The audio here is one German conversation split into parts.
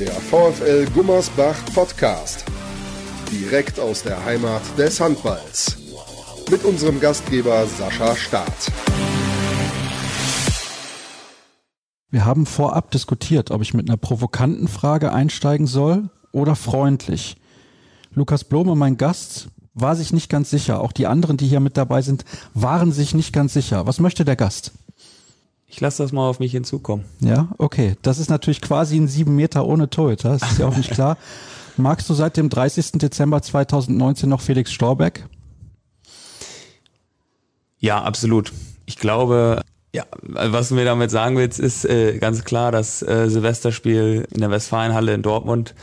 Der VfL Gummersbach Podcast. Direkt aus der Heimat des Handballs. Mit unserem Gastgeber Sascha Staat. Wir haben vorab diskutiert, ob ich mit einer provokanten Frage einsteigen soll oder freundlich. Lukas Blome, mein Gast, war sich nicht ganz sicher. Auch die anderen, die hier mit dabei sind, waren sich nicht ganz sicher. Was möchte der Gast? Ich lasse das mal auf mich hinzukommen. Ja, okay. Das ist natürlich quasi ein sieben Meter ohne Torhüter. Das ist ja auch nicht klar. Magst du seit dem 30. Dezember 2019 noch Felix Storbeck? Ja, absolut. Ich glaube, ja, was du mir damit sagen willst, ist äh, ganz klar, das äh, Silvesterspiel in der Westfalenhalle in Dortmund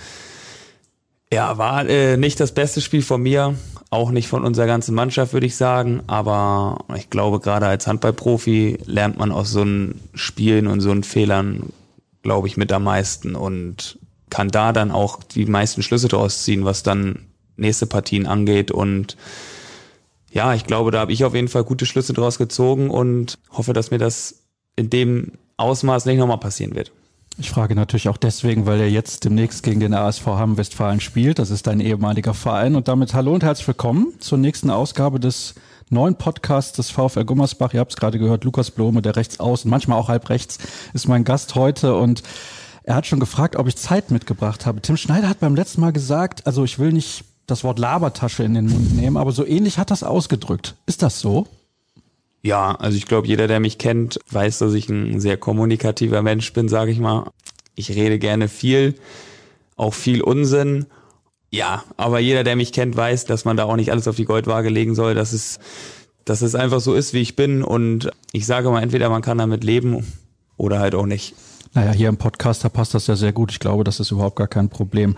ja, war äh, nicht das beste Spiel von mir, auch nicht von unserer ganzen Mannschaft, würde ich sagen. Aber ich glaube, gerade als Handballprofi lernt man aus so einen Spielen und so einen Fehlern, glaube ich, mit am meisten und kann da dann auch die meisten Schlüsse draus ziehen, was dann nächste Partien angeht. Und ja, ich glaube, da habe ich auf jeden Fall gute Schlüsse draus gezogen und hoffe, dass mir das in dem Ausmaß nicht nochmal passieren wird. Ich frage natürlich auch deswegen, weil er jetzt demnächst gegen den ASV Hamm Westfalen spielt. Das ist dein ehemaliger Verein. Und damit hallo und herzlich willkommen zur nächsten Ausgabe des neuen Podcasts des VfL Gummersbach. Ihr habt es gerade gehört, Lukas Blome, der rechts außen, manchmal auch halb rechts, ist mein Gast heute und er hat schon gefragt, ob ich Zeit mitgebracht habe. Tim Schneider hat beim letzten Mal gesagt, also ich will nicht das Wort Labertasche in den Mund nehmen, aber so ähnlich hat das ausgedrückt. Ist das so? Ja, also ich glaube, jeder, der mich kennt, weiß, dass ich ein sehr kommunikativer Mensch bin, sage ich mal. Ich rede gerne viel, auch viel Unsinn. Ja, aber jeder, der mich kennt, weiß, dass man da auch nicht alles auf die Goldwaage legen soll, dass es, dass es einfach so ist, wie ich bin. Und ich sage mal, entweder man kann damit leben oder halt auch nicht. Naja, hier im Podcast, da passt das ja sehr gut. Ich glaube, das ist überhaupt gar kein Problem.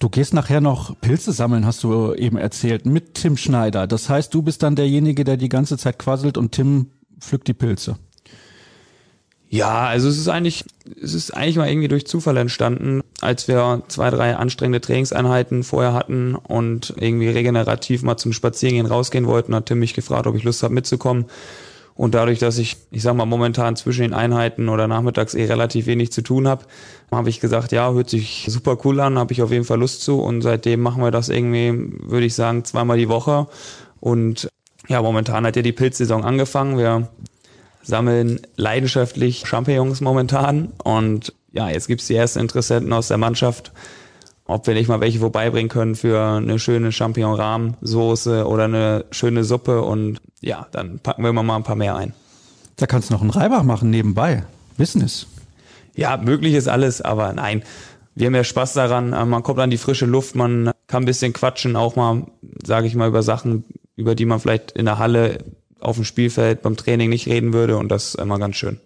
Du gehst nachher noch Pilze sammeln, hast du eben erzählt, mit Tim Schneider. Das heißt, du bist dann derjenige, der die ganze Zeit quasselt und Tim pflückt die Pilze. Ja, also es ist eigentlich, es ist eigentlich mal irgendwie durch Zufall entstanden, als wir zwei, drei anstrengende Trainingseinheiten vorher hatten und irgendwie regenerativ mal zum Spazierengehen rausgehen wollten, hat Tim mich gefragt, ob ich Lust habe mitzukommen. Und dadurch, dass ich, ich sag mal, momentan zwischen den Einheiten oder nachmittags eh relativ wenig zu tun habe, habe ich gesagt, ja, hört sich super cool an, habe ich auf jeden Fall Lust zu. Und seitdem machen wir das irgendwie, würde ich sagen, zweimal die Woche. Und ja, momentan hat ja die Pilzsaison angefangen. Wir sammeln leidenschaftlich Champignons momentan. Und ja, jetzt gibt's die ersten Interessenten aus der Mannschaft ob wir nicht mal welche vorbeibringen können für eine schöne Champignon-Rahmsoße oder eine schöne Suppe und ja, dann packen wir mal ein paar mehr ein. Da kannst du noch einen Reibach machen nebenbei. Business. Ja, möglich ist alles, aber nein. Wir haben ja Spaß daran, man kommt an die frische Luft, man kann ein bisschen quatschen, auch mal, sage ich mal, über Sachen, über die man vielleicht in der Halle auf dem Spielfeld beim Training nicht reden würde und das ist immer ganz schön.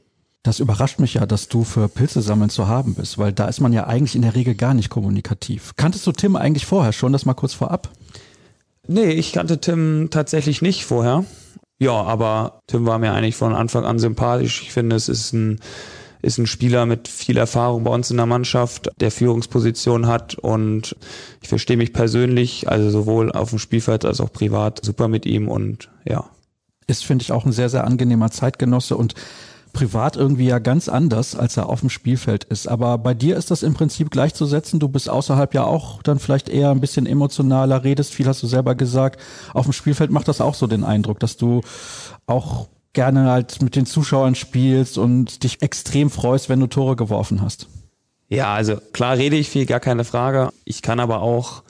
Das überrascht mich ja, dass du für Pilze sammeln zu haben bist, weil da ist man ja eigentlich in der Regel gar nicht kommunikativ. Kanntest du Tim eigentlich vorher schon? Das mal kurz vorab. Nee, ich kannte Tim tatsächlich nicht vorher. Ja, aber Tim war mir eigentlich von Anfang an sympathisch. Ich finde, es ist ein, ist ein Spieler mit viel Erfahrung bei uns in der Mannschaft, der Führungsposition hat und ich verstehe mich persönlich, also sowohl auf dem Spielfeld als auch privat, super mit ihm und ja. Ist, finde ich, auch ein sehr, sehr angenehmer Zeitgenosse und privat irgendwie ja ganz anders, als er auf dem Spielfeld ist. Aber bei dir ist das im Prinzip gleichzusetzen. Du bist außerhalb ja auch dann vielleicht eher ein bisschen emotionaler, redest viel, hast du selber gesagt. Auf dem Spielfeld macht das auch so den Eindruck, dass du auch gerne halt mit den Zuschauern spielst und dich extrem freust, wenn du Tore geworfen hast. Ja, also klar rede ich viel, gar keine Frage. Ich kann aber auch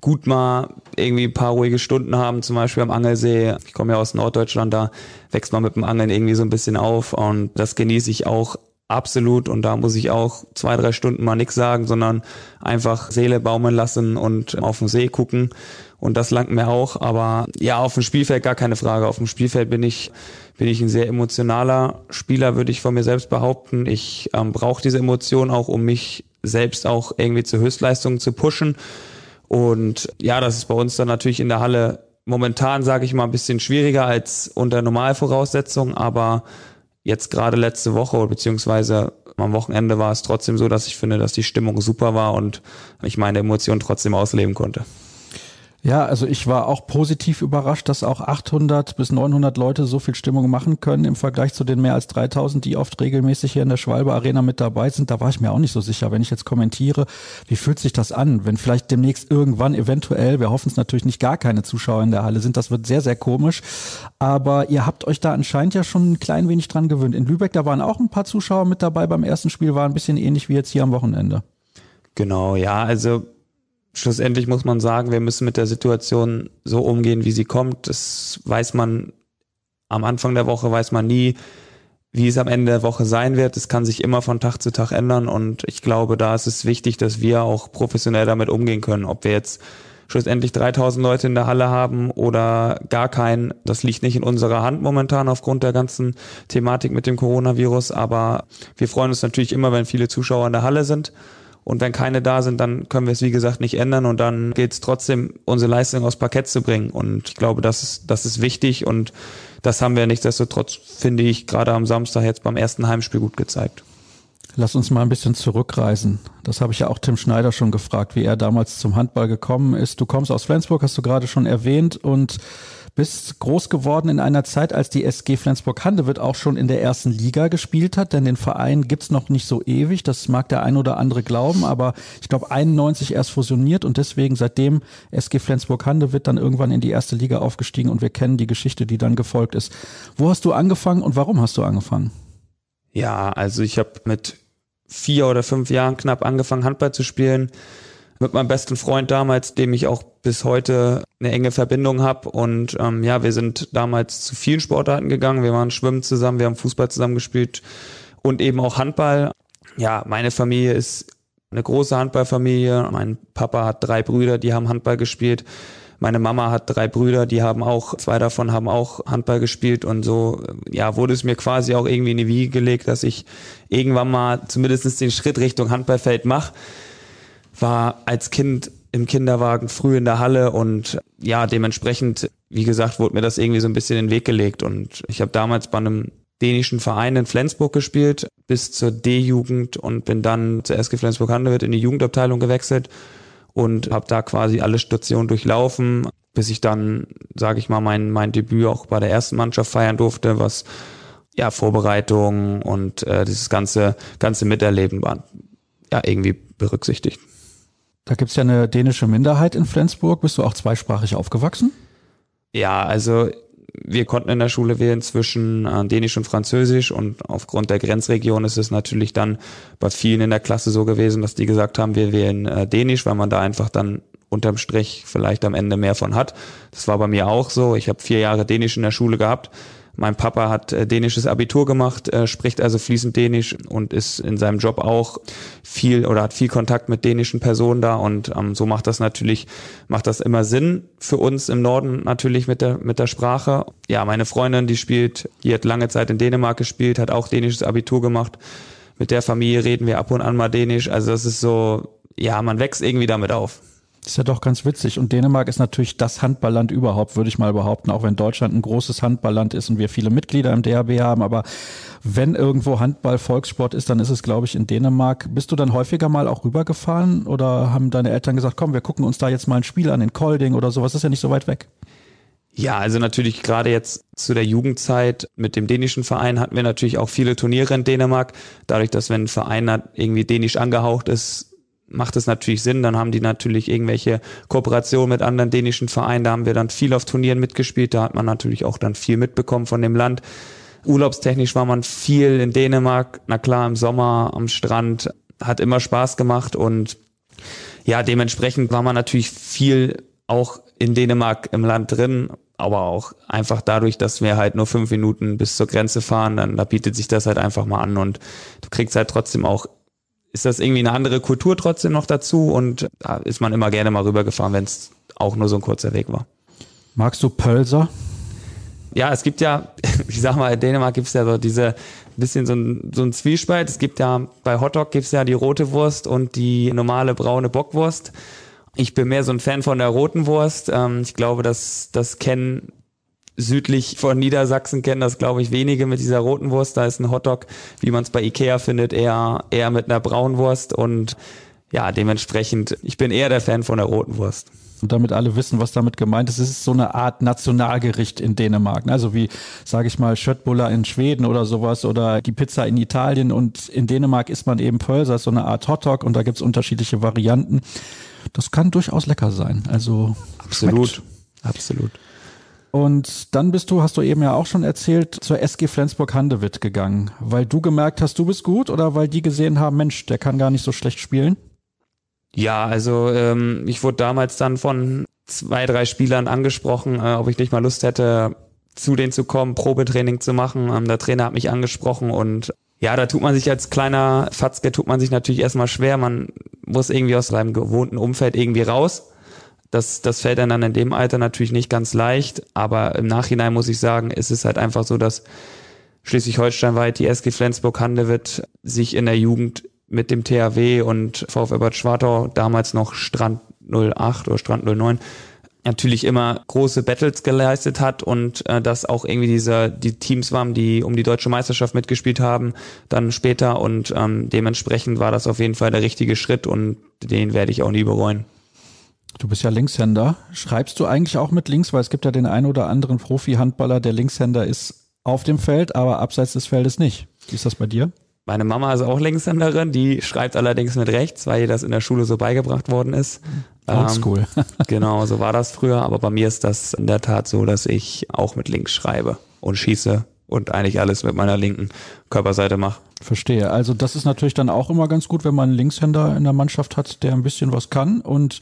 gut mal irgendwie ein paar ruhige Stunden haben, zum Beispiel am Angelsee. Ich komme ja aus Norddeutschland, da wächst man mit dem Angeln irgendwie so ein bisschen auf und das genieße ich auch absolut und da muss ich auch zwei, drei Stunden mal nichts sagen, sondern einfach Seele baumeln lassen und auf den See gucken und das langt mir auch, aber ja, auf dem Spielfeld gar keine Frage. Auf dem Spielfeld bin ich bin ich ein sehr emotionaler Spieler, würde ich von mir selbst behaupten. Ich ähm, brauche diese Emotionen auch, um mich selbst auch irgendwie zur Höchstleistung zu pushen und ja, das ist bei uns dann natürlich in der Halle momentan, sage ich mal, ein bisschen schwieriger als unter Normalvoraussetzungen, aber jetzt gerade letzte Woche beziehungsweise am Wochenende war es trotzdem so, dass ich finde, dass die Stimmung super war und ich meine Emotionen trotzdem ausleben konnte. Ja, also ich war auch positiv überrascht, dass auch 800 bis 900 Leute so viel Stimmung machen können im Vergleich zu den mehr als 3000, die oft regelmäßig hier in der Schwalbe Arena mit dabei sind. Da war ich mir auch nicht so sicher, wenn ich jetzt kommentiere, wie fühlt sich das an, wenn vielleicht demnächst irgendwann eventuell, wir hoffen es natürlich nicht, gar keine Zuschauer in der Halle sind. Das wird sehr, sehr komisch. Aber ihr habt euch da anscheinend ja schon ein klein wenig dran gewöhnt. In Lübeck, da waren auch ein paar Zuschauer mit dabei beim ersten Spiel, war ein bisschen ähnlich wie jetzt hier am Wochenende. Genau, ja, also schlussendlich muss man sagen, wir müssen mit der Situation so umgehen, wie sie kommt. Das weiß man am Anfang der Woche, weiß man nie, wie es am Ende der Woche sein wird. Es kann sich immer von Tag zu Tag ändern und ich glaube, da ist es wichtig, dass wir auch professionell damit umgehen können. Ob wir jetzt schlussendlich 3000 Leute in der Halle haben oder gar keinen, das liegt nicht in unserer Hand momentan aufgrund der ganzen Thematik mit dem Coronavirus, aber wir freuen uns natürlich immer, wenn viele Zuschauer in der Halle sind und wenn keine da sind, dann können wir es, wie gesagt, nicht ändern. Und dann geht es trotzdem, unsere Leistung aufs Parkett zu bringen. Und ich glaube, das ist, das ist wichtig. Und das haben wir nichtsdestotrotz, finde ich, gerade am Samstag jetzt beim ersten Heimspiel gut gezeigt. Lass uns mal ein bisschen zurückreisen. Das habe ich ja auch Tim Schneider schon gefragt, wie er damals zum Handball gekommen ist. Du kommst aus Flensburg, hast du gerade schon erwähnt. Und bist groß geworden in einer Zeit, als die SG Flensburg-Handewitt auch schon in der ersten Liga gespielt hat, denn den Verein gibt's noch nicht so ewig, das mag der ein oder andere glauben, aber ich glaube 91 erst fusioniert und deswegen seitdem SG Flensburg-Handewitt dann irgendwann in die erste Liga aufgestiegen und wir kennen die Geschichte, die dann gefolgt ist. Wo hast du angefangen und warum hast du angefangen? Ja, also ich habe mit vier oder fünf Jahren knapp angefangen, Handball zu spielen mit meinem besten Freund damals, dem ich auch bis heute eine enge Verbindung habe. Und ähm, ja, wir sind damals zu vielen Sportarten gegangen. Wir waren schwimmen zusammen, wir haben Fußball zusammen gespielt und eben auch Handball. Ja, meine Familie ist eine große Handballfamilie. Mein Papa hat drei Brüder, die haben Handball gespielt. Meine Mama hat drei Brüder, die haben auch, zwei davon haben auch Handball gespielt und so, ja, wurde es mir quasi auch irgendwie in die Wiege gelegt, dass ich irgendwann mal zumindest den Schritt Richtung Handballfeld mache war als Kind im Kinderwagen früh in der Halle und ja, dementsprechend, wie gesagt, wurde mir das irgendwie so ein bisschen in den Weg gelegt und ich habe damals bei einem dänischen Verein in Flensburg gespielt bis zur D-Jugend und bin dann zur SG Flensburg-Handewitt in die Jugendabteilung gewechselt und habe da quasi alle Stationen durchlaufen, bis ich dann, sage ich mal, mein, mein Debüt auch bei der ersten Mannschaft feiern durfte, was ja Vorbereitung und äh, dieses ganze ganze Miterleben war ja irgendwie berücksichtigt. Da gibt's ja eine dänische Minderheit in Flensburg. Bist du auch zweisprachig aufgewachsen? Ja, also wir konnten in der Schule wählen zwischen äh, Dänisch und Französisch und aufgrund der Grenzregion ist es natürlich dann bei vielen in der Klasse so gewesen, dass die gesagt haben, wir wählen äh, Dänisch, weil man da einfach dann unterm Strich vielleicht am Ende mehr von hat. Das war bei mir auch so. Ich habe vier Jahre Dänisch in der Schule gehabt mein Papa hat äh, dänisches Abitur gemacht, äh, spricht also fließend Dänisch und ist in seinem Job auch viel oder hat viel Kontakt mit dänischen Personen da und ähm, so macht das natürlich, macht das immer Sinn für uns im Norden natürlich mit der, mit der Sprache. Ja, meine Freundin, die spielt, die hat lange Zeit in Dänemark gespielt, hat auch dänisches Abitur gemacht. Mit der Familie reden wir ab und an mal Dänisch. Also das ist so, ja, man wächst irgendwie damit auf. Das ist ja doch ganz witzig. Und Dänemark ist natürlich das Handballland überhaupt, würde ich mal behaupten, auch wenn Deutschland ein großes Handballland ist und wir viele Mitglieder im DHB haben. Aber wenn irgendwo Handball Volkssport ist, dann ist es, glaube ich, in Dänemark. Bist du dann häufiger mal auch rübergefahren oder haben deine Eltern gesagt, komm, wir gucken uns da jetzt mal ein Spiel an in Kolding oder sowas? Das ist ja nicht so weit weg. Ja, also natürlich gerade jetzt zu der Jugendzeit mit dem dänischen Verein hatten wir natürlich auch viele Turniere in Dänemark. Dadurch, dass wenn ein Verein irgendwie dänisch angehaucht ist, macht es natürlich Sinn. Dann haben die natürlich irgendwelche Kooperationen mit anderen dänischen Vereinen. Da haben wir dann viel auf Turnieren mitgespielt. Da hat man natürlich auch dann viel mitbekommen von dem Land. Urlaubstechnisch war man viel in Dänemark. Na klar, im Sommer am Strand hat immer Spaß gemacht und ja, dementsprechend war man natürlich viel auch in Dänemark im Land drin, aber auch einfach dadurch, dass wir halt nur fünf Minuten bis zur Grenze fahren, dann da bietet sich das halt einfach mal an und du kriegst halt trotzdem auch ist das irgendwie eine andere Kultur trotzdem noch dazu und da ist man immer gerne mal rübergefahren, wenn es auch nur so ein kurzer Weg war. Magst du Pölser? Ja, es gibt ja, ich sag mal, in Dänemark gibt es ja so diese bisschen so ein, so ein Zwiespalt. Es gibt ja, bei Hotdog gibt es ja die rote Wurst und die normale braune Bockwurst. Ich bin mehr so ein Fan von der roten Wurst. Ähm, ich glaube, dass das kennen südlich von Niedersachsen kennen das, glaube ich, wenige mit dieser roten Wurst. Da ist ein Hotdog, wie man es bei Ikea findet, eher, eher mit einer braunen Wurst. Und ja, dementsprechend, ich bin eher der Fan von der roten Wurst. Und damit alle wissen, was damit gemeint ist, es ist so eine Art Nationalgericht in Dänemark. Ne? Also wie, sage ich mal, Schöttbuller in Schweden oder sowas oder die Pizza in Italien. Und in Dänemark isst man eben Pölser, so eine Art Hotdog und da gibt's unterschiedliche Varianten. Das kann durchaus lecker sein. Also absolut, schmeckt. absolut. Und dann bist du, hast du eben ja auch schon erzählt, zur SG Flensburg-Handewitt gegangen, weil du gemerkt hast, du bist gut oder weil die gesehen haben, Mensch, der kann gar nicht so schlecht spielen? Ja, also ähm, ich wurde damals dann von zwei, drei Spielern angesprochen, äh, ob ich nicht mal Lust hätte, zu denen zu kommen, Probetraining zu machen. Ähm, der Trainer hat mich angesprochen und ja, da tut man sich als kleiner Fatzke, tut man sich natürlich erstmal schwer. Man muss irgendwie aus seinem gewohnten Umfeld irgendwie raus. Das, das fällt dann in dem Alter natürlich nicht ganz leicht, aber im Nachhinein muss ich sagen, ist es halt einfach so, dass Schleswig-Holstein-weit die SG Flensburg-Handewitt sich in der Jugend mit dem THW und VfL Bad Schwartau, damals noch Strand 08 oder Strand 09, natürlich immer große Battles geleistet hat und äh, dass auch irgendwie diese die Teams waren, die um die deutsche Meisterschaft mitgespielt haben, dann später und ähm, dementsprechend war das auf jeden Fall der richtige Schritt und den werde ich auch nie bereuen. Du bist ja Linkshänder. Schreibst du eigentlich auch mit links, weil es gibt ja den einen oder anderen Profi-Handballer, der Linkshänder ist auf dem Feld, aber abseits des Feldes nicht. Wie ist das bei dir? Meine Mama ist auch Linkshänderin, die schreibt allerdings mit rechts, weil ihr das in der Schule so beigebracht worden ist. Oldschool. Ähm, genau, so war das früher, aber bei mir ist das in der Tat so, dass ich auch mit links schreibe und schieße und eigentlich alles mit meiner linken Körperseite mache. Verstehe. Also das ist natürlich dann auch immer ganz gut, wenn man einen Linkshänder in der Mannschaft hat, der ein bisschen was kann und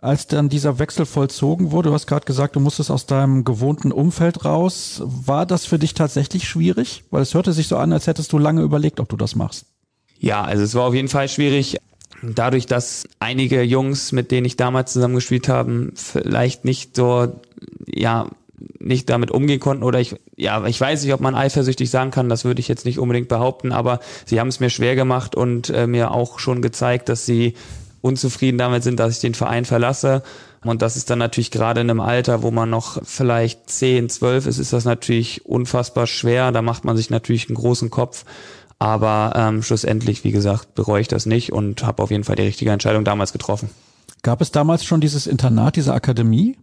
als dann dieser Wechsel vollzogen wurde, du hast gerade gesagt, du musstest aus deinem gewohnten Umfeld raus. War das für dich tatsächlich schwierig? Weil es hörte sich so an, als hättest du lange überlegt, ob du das machst. Ja, also es war auf jeden Fall schwierig. Dadurch, dass einige Jungs, mit denen ich damals zusammengespielt habe, vielleicht nicht so, ja, nicht damit umgehen konnten oder ich, ja, ich weiß nicht, ob man eifersüchtig sagen kann, das würde ich jetzt nicht unbedingt behaupten, aber sie haben es mir schwer gemacht und äh, mir auch schon gezeigt, dass sie unzufrieden damit sind, dass ich den Verein verlasse. Und das ist dann natürlich gerade in einem Alter, wo man noch vielleicht 10, 12 ist, ist das natürlich unfassbar schwer. Da macht man sich natürlich einen großen Kopf. Aber ähm, schlussendlich, wie gesagt, bereue ich das nicht und habe auf jeden Fall die richtige Entscheidung damals getroffen. Gab es damals schon dieses Internat, diese Akademie?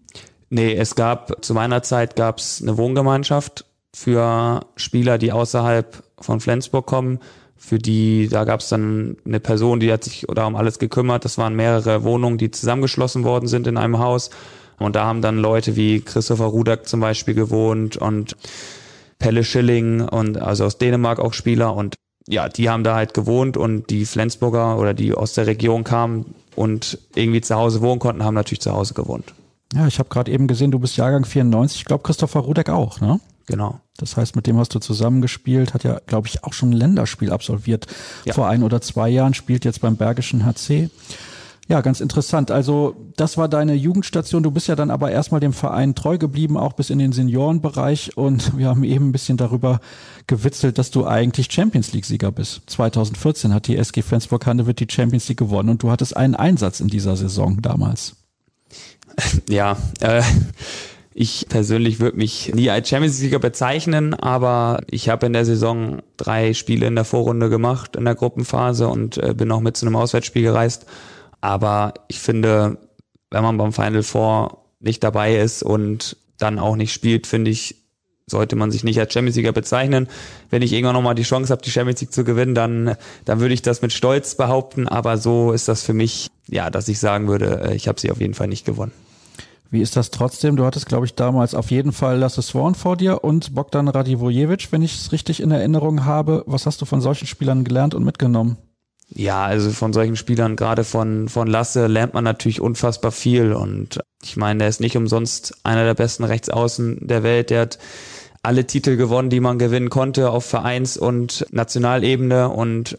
Nee, es gab, zu meiner Zeit gab es eine Wohngemeinschaft für Spieler, die außerhalb von Flensburg kommen für die, da gab es dann eine Person, die hat sich da um alles gekümmert. Das waren mehrere Wohnungen, die zusammengeschlossen worden sind in einem Haus. Und da haben dann Leute wie Christopher Rudak zum Beispiel gewohnt und Pelle Schilling und also aus Dänemark auch Spieler und ja, die haben da halt gewohnt und die Flensburger oder die aus der Region kamen und irgendwie zu Hause wohnen konnten, haben natürlich zu Hause gewohnt. Ja, ich habe gerade eben gesehen, du bist Jahrgang 94. Ich glaube, Christopher Rudek auch, ne? Genau. Das heißt, mit dem hast du zusammengespielt, hat ja, glaube ich, auch schon ein Länderspiel absolviert ja. vor ein oder zwei Jahren, spielt jetzt beim Bergischen HC. Ja, ganz interessant. Also das war deine Jugendstation. Du bist ja dann aber erstmal dem Verein treu geblieben, auch bis in den Seniorenbereich. Und wir haben eben ein bisschen darüber gewitzelt, dass du eigentlich Champions League-Sieger bist. 2014 hat die SG Flensburg-Handewitt die Champions League gewonnen und du hattest einen Einsatz in dieser Saison damals. Ja, äh, ich persönlich würde mich nie als Champions League bezeichnen, aber ich habe in der Saison drei Spiele in der Vorrunde gemacht in der Gruppenphase und äh, bin auch mit zu einem Auswärtsspiel gereist. Aber ich finde, wenn man beim Final Four nicht dabei ist und dann auch nicht spielt, finde ich, sollte man sich nicht als Champions League bezeichnen. Wenn ich irgendwann nochmal die Chance habe, die Champions League zu gewinnen, dann, dann würde ich das mit Stolz behaupten. Aber so ist das für mich, ja, dass ich sagen würde, äh, ich habe sie auf jeden Fall nicht gewonnen. Wie ist das trotzdem? Du hattest, glaube ich, damals auf jeden Fall Lasse Swan vor dir und Bogdan Radivojevic, wenn ich es richtig in Erinnerung habe. Was hast du von solchen Spielern gelernt und mitgenommen? Ja, also von solchen Spielern, gerade von, von Lasse, lernt man natürlich unfassbar viel. Und ich meine, der ist nicht umsonst einer der besten Rechtsaußen der Welt. Der hat alle Titel gewonnen, die man gewinnen konnte auf Vereins- und Nationalebene. Und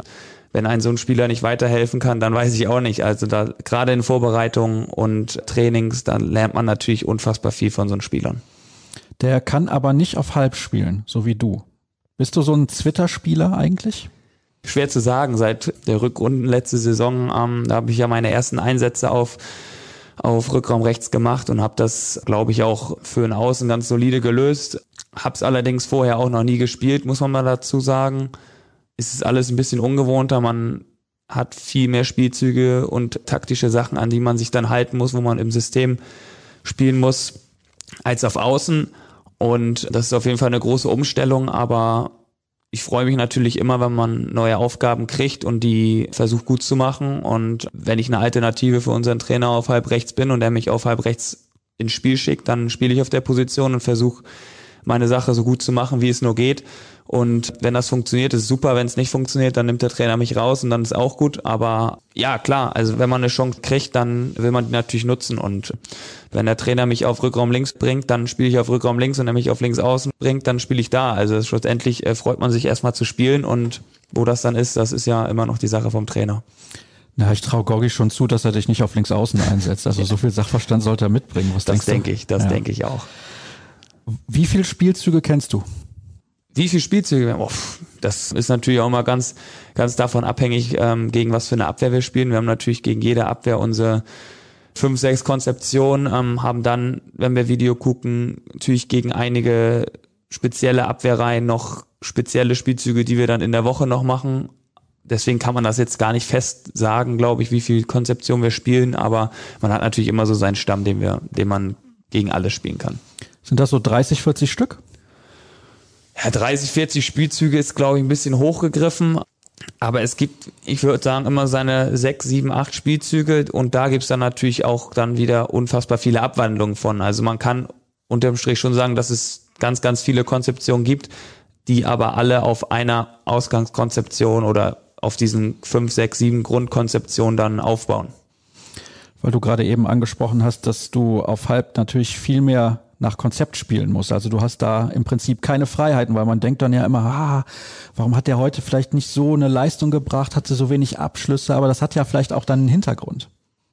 wenn ein so ein Spieler nicht weiterhelfen kann, dann weiß ich auch nicht. Also da gerade in Vorbereitungen und Trainings, da lernt man natürlich unfassbar viel von so einem Spielern. Der kann aber nicht auf halb spielen, so wie du. Bist du so ein Twitter-Spieler eigentlich? Schwer zu sagen. Seit der Rückrunden letzte Saison, ähm, da habe ich ja meine ersten Einsätze auf auf Rückraum rechts gemacht und habe das, glaube ich, auch für ein Außen ganz solide gelöst. Hab's allerdings vorher auch noch nie gespielt, muss man mal dazu sagen ist es alles ein bisschen ungewohnter. Man hat viel mehr Spielzüge und taktische Sachen, an die man sich dann halten muss, wo man im System spielen muss, als auf Außen. Und das ist auf jeden Fall eine große Umstellung, aber ich freue mich natürlich immer, wenn man neue Aufgaben kriegt und die versucht gut zu machen. Und wenn ich eine Alternative für unseren Trainer auf halb rechts bin und er mich auf halb rechts ins Spiel schickt, dann spiele ich auf der Position und versuche meine Sache so gut zu machen, wie es nur geht. Und wenn das funktioniert, ist super. Wenn es nicht funktioniert, dann nimmt der Trainer mich raus und dann ist auch gut. Aber ja, klar, also wenn man eine Chance kriegt, dann will man die natürlich nutzen. Und wenn der Trainer mich auf Rückraum links bringt, dann spiele ich auf Rückraum links und er mich auf links außen bringt, dann spiele ich da. Also schlussendlich äh, freut man sich erstmal zu spielen und wo das dann ist, das ist ja immer noch die Sache vom Trainer. Na, ich traue Gorgi schon zu, dass er dich nicht auf links außen einsetzt. Also so viel Sachverstand sollte er mitbringen. Was das denke ich, das ja. denke ich auch. Wie viele Spielzüge kennst du? Wie viele Spielzüge? Oh, das ist natürlich auch mal ganz, ganz davon abhängig, ähm, gegen was für eine Abwehr wir spielen. Wir haben natürlich gegen jede Abwehr unsere fünf, sechs Konzeptionen, ähm, haben dann, wenn wir Video gucken, natürlich gegen einige spezielle Abwehrreihen noch spezielle Spielzüge, die wir dann in der Woche noch machen. Deswegen kann man das jetzt gar nicht fest sagen, glaube ich, wie viel Konzeption wir spielen, aber man hat natürlich immer so seinen Stamm, den wir, den man gegen alles spielen kann. Sind das so 30, 40 Stück? Ja, 30, 40 Spielzüge ist, glaube ich, ein bisschen hochgegriffen. Aber es gibt, ich würde sagen, immer seine sechs, sieben, acht Spielzüge und da gibt's dann natürlich auch dann wieder unfassbar viele Abwandlungen von. Also man kann unterm Strich schon sagen, dass es ganz, ganz viele Konzeptionen gibt, die aber alle auf einer Ausgangskonzeption oder auf diesen fünf, sechs, sieben Grundkonzeptionen dann aufbauen. Weil du gerade eben angesprochen hast, dass du auf Halb natürlich viel mehr nach Konzept spielen muss. Also du hast da im Prinzip keine Freiheiten, weil man denkt dann ja immer, ah, warum hat der heute vielleicht nicht so eine Leistung gebracht, hatte so wenig Abschlüsse, aber das hat ja vielleicht auch dann einen Hintergrund.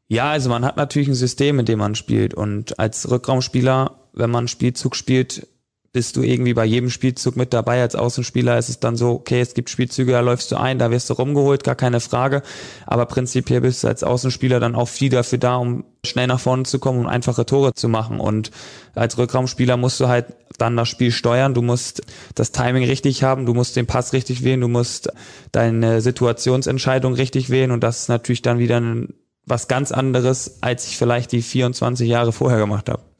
Ja, also man hat natürlich ein System, in dem man spielt und als Rückraumspieler, wenn man Spielzug spielt, bist du irgendwie bei jedem Spielzug mit dabei. Als Außenspieler ist es dann so, okay, es gibt Spielzüge, da läufst du ein, da wirst du rumgeholt, gar keine Frage. Aber prinzipiell bist du als Außenspieler dann auch viel dafür da, um schnell nach vorne zu kommen und einfache Tore zu machen. Und als Rückraumspieler musst du halt dann das Spiel steuern. Du musst das Timing richtig haben, du musst den Pass richtig wählen, du musst deine Situationsentscheidung richtig wählen. Und das ist natürlich dann wieder was ganz anderes, als ich vielleicht die 24 Jahre vorher gemacht habe.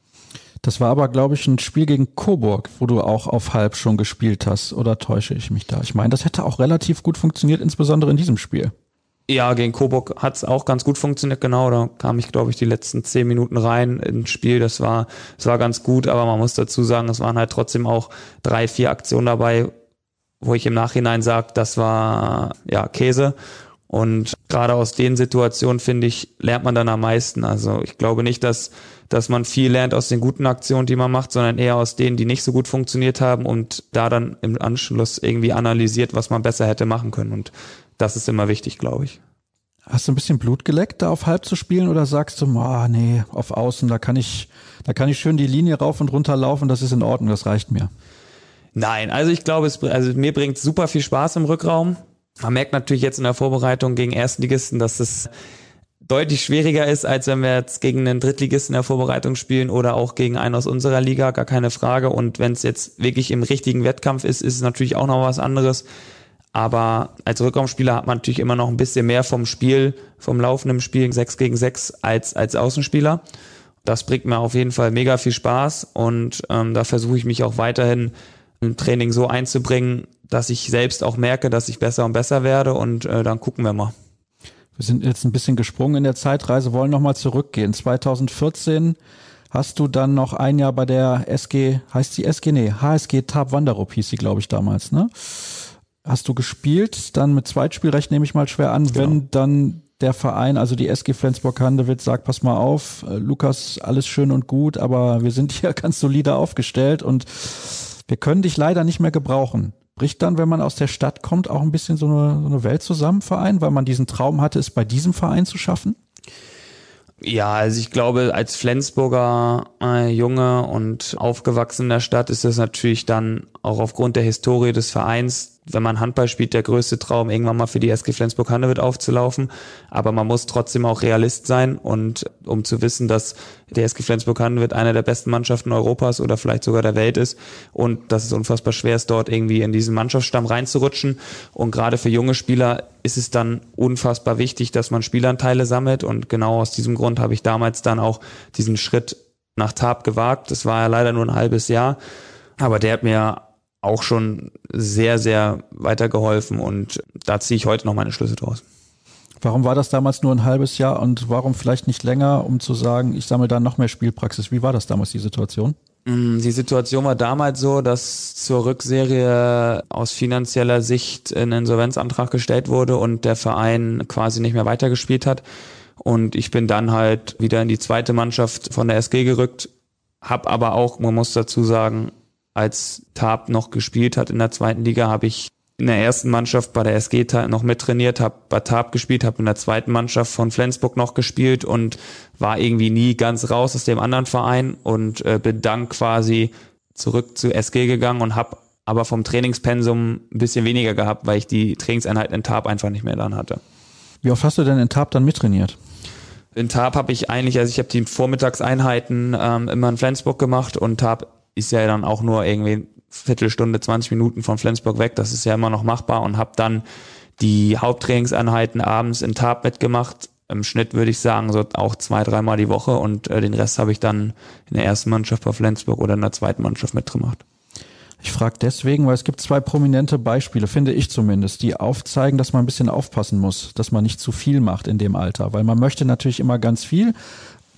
Das war aber, glaube ich, ein Spiel gegen Coburg, wo du auch auf halb schon gespielt hast. Oder täusche ich mich da? Ich meine, das hätte auch relativ gut funktioniert, insbesondere in diesem Spiel. Ja, gegen Coburg hat es auch ganz gut funktioniert, genau. Da kam ich, glaube ich, die letzten zehn Minuten rein ins Spiel. Das war, das war ganz gut, aber man muss dazu sagen, es waren halt trotzdem auch drei, vier Aktionen dabei, wo ich im Nachhinein sage, das war ja Käse. Und gerade aus den Situationen, finde ich, lernt man dann am meisten. Also ich glaube nicht, dass dass man viel lernt aus den guten Aktionen, die man macht, sondern eher aus denen, die nicht so gut funktioniert haben und da dann im Anschluss irgendwie analysiert, was man besser hätte machen können. Und das ist immer wichtig, glaube ich. Hast du ein bisschen Blut geleckt, da auf halb zu spielen oder sagst du, ah, nee, auf außen, da kann ich, da kann ich schön die Linie rauf und runter laufen, das ist in Ordnung, das reicht mir. Nein, also ich glaube, es, also mir bringt super viel Spaß im Rückraum. Man merkt natürlich jetzt in der Vorbereitung gegen Erstligisten, dass es deutlich schwieriger ist, als wenn wir jetzt gegen einen Drittligisten in der Vorbereitung spielen oder auch gegen einen aus unserer Liga, gar keine Frage. Und wenn es jetzt wirklich im richtigen Wettkampf ist, ist es natürlich auch noch was anderes. Aber als Rückraumspieler hat man natürlich immer noch ein bisschen mehr vom Spiel, vom laufenden Spiel 6 gegen 6 als, als Außenspieler. Das bringt mir auf jeden Fall mega viel Spaß und ähm, da versuche ich mich auch weiterhin im Training so einzubringen, dass ich selbst auch merke, dass ich besser und besser werde und äh, dann gucken wir mal. Wir sind jetzt ein bisschen gesprungen in der Zeitreise, wollen nochmal zurückgehen. 2014 hast du dann noch ein Jahr bei der SG, heißt die SG? Nee, HSG Tab Wanderup hieß sie, glaube ich, damals, ne? Hast du gespielt, dann mit Zweitspielrecht nehme ich mal schwer an, genau. wenn dann der Verein, also die SG Flensburg-Handewitt sagt, pass mal auf, äh, Lukas, alles schön und gut, aber wir sind hier ganz solide aufgestellt und wir können dich leider nicht mehr gebrauchen bricht dann, wenn man aus der Stadt kommt, auch ein bisschen so eine, so eine Welt zusammen, Verein, weil man diesen Traum hatte, es bei diesem Verein zu schaffen? Ja, also ich glaube, als Flensburger äh, Junge und aufgewachsen in der Stadt ist das natürlich dann auch aufgrund der Historie des Vereins wenn man Handball spielt, der größte Traum, irgendwann mal für die SG Flensburg-Handewitt aufzulaufen. Aber man muss trotzdem auch Realist sein und um zu wissen, dass der SG Flensburg-Handewitt einer der besten Mannschaften Europas oder vielleicht sogar der Welt ist und dass es unfassbar schwer ist, dort irgendwie in diesen Mannschaftsstamm reinzurutschen. Und gerade für junge Spieler ist es dann unfassbar wichtig, dass man Spielanteile sammelt und genau aus diesem Grund habe ich damals dann auch diesen Schritt nach Tab gewagt. Das war ja leider nur ein halbes Jahr, aber der hat mir auch schon sehr, sehr weitergeholfen und da ziehe ich heute noch meine Schlüsse draus. Warum war das damals nur ein halbes Jahr und warum vielleicht nicht länger, um zu sagen, ich sammle da noch mehr Spielpraxis? Wie war das damals, die Situation? Mm, die Situation war damals so, dass zur Rückserie aus finanzieller Sicht ein Insolvenzantrag gestellt wurde und der Verein quasi nicht mehr weitergespielt hat. Und ich bin dann halt wieder in die zweite Mannschaft von der SG gerückt, hab aber auch, man muss dazu sagen, als Tab noch gespielt hat in der zweiten Liga, habe ich in der ersten Mannschaft bei der SG noch mittrainiert, habe bei Tab gespielt, habe in der zweiten Mannschaft von Flensburg noch gespielt und war irgendwie nie ganz raus aus dem anderen Verein und äh, bin dann quasi zurück zu SG gegangen und habe aber vom Trainingspensum ein bisschen weniger gehabt, weil ich die Trainingseinheiten in Tab einfach nicht mehr dann hatte. Wie oft hast du denn in Tab dann mittrainiert? In Tab habe ich eigentlich, also ich habe die Vormittagseinheiten ähm, immer in Flensburg gemacht und Tab ist ja dann auch nur irgendwie Viertelstunde, 20 Minuten von Flensburg weg. Das ist ja immer noch machbar und habe dann die Haupttrainingseinheiten abends in Tab mitgemacht. Im Schnitt würde ich sagen, so auch zwei, dreimal die Woche und äh, den Rest habe ich dann in der ersten Mannschaft bei Flensburg oder in der zweiten Mannschaft mitgemacht. Ich frage deswegen, weil es gibt zwei prominente Beispiele, finde ich zumindest, die aufzeigen, dass man ein bisschen aufpassen muss, dass man nicht zu viel macht in dem Alter, weil man möchte natürlich immer ganz viel.